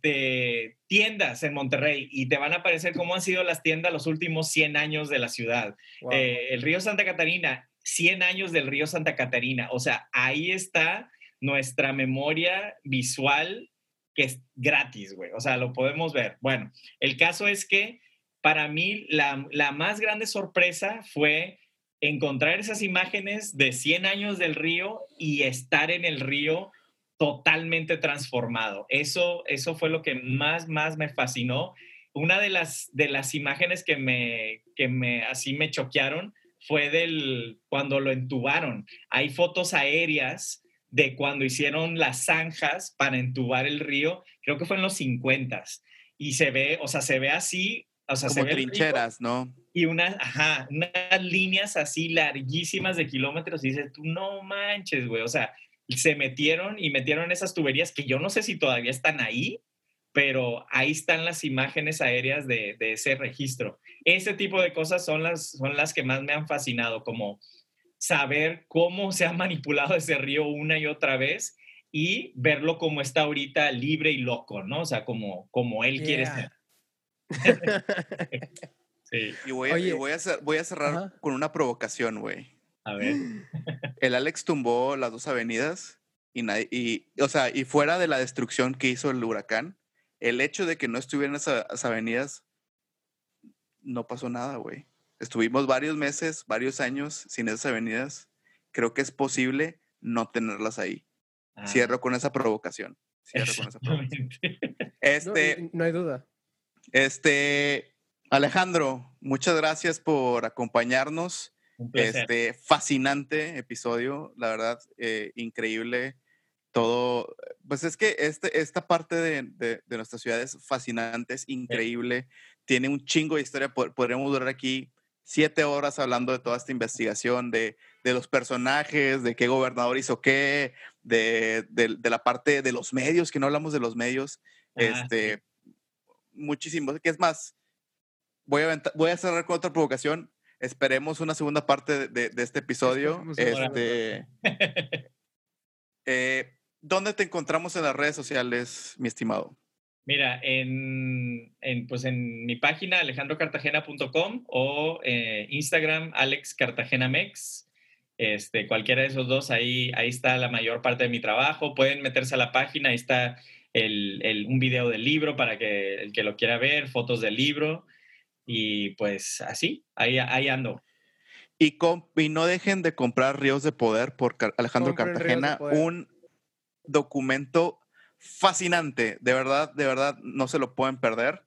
este, tiendas en Monterrey y te van a aparecer cómo han sido las tiendas los últimos 100 años de la ciudad. Wow. Eh, el río Santa Catarina, 100 años del río Santa Catarina. O sea, ahí está nuestra memoria visual que es gratis, güey. O sea, lo podemos ver. Bueno, el caso es que para mí la, la más grande sorpresa fue encontrar esas imágenes de 100 años del río y estar en el río totalmente transformado. Eso, eso fue lo que más, más me fascinó. Una de las, de las imágenes que me, que me, así me choquearon fue del, cuando lo entubaron. Hay fotos aéreas de cuando hicieron las zanjas para entubar el río, creo que fue en los 50 y se ve, o sea, se ve así, o sea, Como se trincheras, ¿no? y unas, ajá, unas líneas así larguísimas de kilómetros y dices, tú no manches, güey, o sea, se metieron y metieron esas tuberías que yo no sé si todavía están ahí, pero ahí están las imágenes aéreas de, de ese registro. Ese tipo de cosas son las, son las que más me han fascinado, como saber cómo se ha (laughs) manipulado ese río una y otra vez y verlo como está ahorita libre y loco, ¿no? O sea, como, como él quiere Yeah. ser. (laughs) Sí, Y voy a, y voy a, cer- voy a cerrar con una provocación, güey. a ver. (gasps) El Alex tumbó las dos avenidas y, nadie, y, o sea, y fuera de la destrucción que hizo el huracán, el hecho de que no estuvieran esas, esas avenidas, no pasó nada, güey. Estuvimos varios meses, varios años sin esas avenidas. Creo que es posible no tenerlas ahí. Ah, Cierro con esa provocación. Cierro con esa provocación. exactamente. No, Este, no hay duda. Este, Alejandro, muchas gracias por acompañarnos. Este, fascinante episodio, la verdad, eh, increíble. Todo, pues es que este, esta parte de, de- de nuestra ciudad es fascinante, es increíble, tiene un chingo de historia. pod- Podríamos durar aquí siete horas hablando de toda esta investigación, de, de los personajes, de qué gobernador hizo qué, de, de- de la parte de los medios, que no hablamos de los medios. Ah, este, muchísimo. Que es más, voy a, voy a cerrar con otra provocación. Esperemos una segunda parte de, de- de este episodio. Este, (laughs) (laughs) eh, ¿Dónde te encontramos en las redes sociales, mi estimado? Mira, en, en, pues en mi página alejandrocartagena.com o eh, Instagram alexcartagenamex. Este, cualquiera de esos dos, ahí, ahí está la mayor parte de mi trabajo. Pueden meterse a la página, ahí está el, el- un video del libro para que el que lo quiera ver, fotos del libro. Y pues así, ahí, ahí ando. Y, com- y no dejen de comprar Ríos de Poder por Car- Alejandro Cartagena, un documento fascinante, de verdad, de verdad, no se lo pueden perder.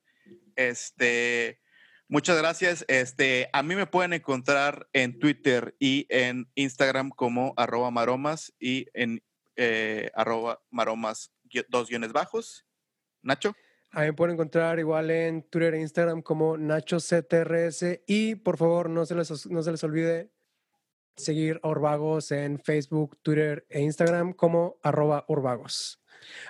Este, muchas gracias. Este, a mí me pueden encontrar en Twitter y en Instagram como arroba maromas y en eh, arroba maromas dos guiones bajos. Nacho. A mí me pueden encontrar igual en Twitter e Instagram como NachoCTRS. Y por favor, no se les, no se les olvide seguir a Urbagos en Facebook, Twitter e Instagram como arroba Urbagos.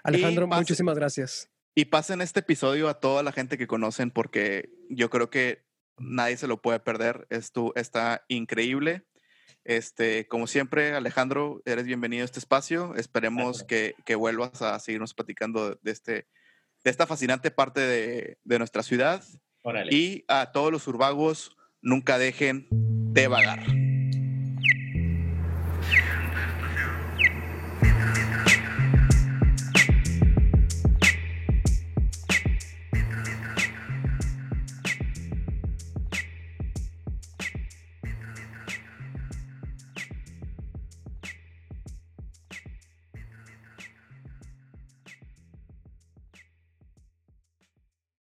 Alejandro, muchísimas gracias. Y pasen este episodio a toda la gente que conocen porque yo creo que nadie se lo puede perder. Esto está increíble. Este, como siempre, Alejandro, eres bienvenido a este espacio. Esperemos que, que vuelvas a seguirnos platicando de, este, de esta fascinante parte de, de nuestra ciudad. Órale. Y a todos los urbagos, nunca dejen de vagar.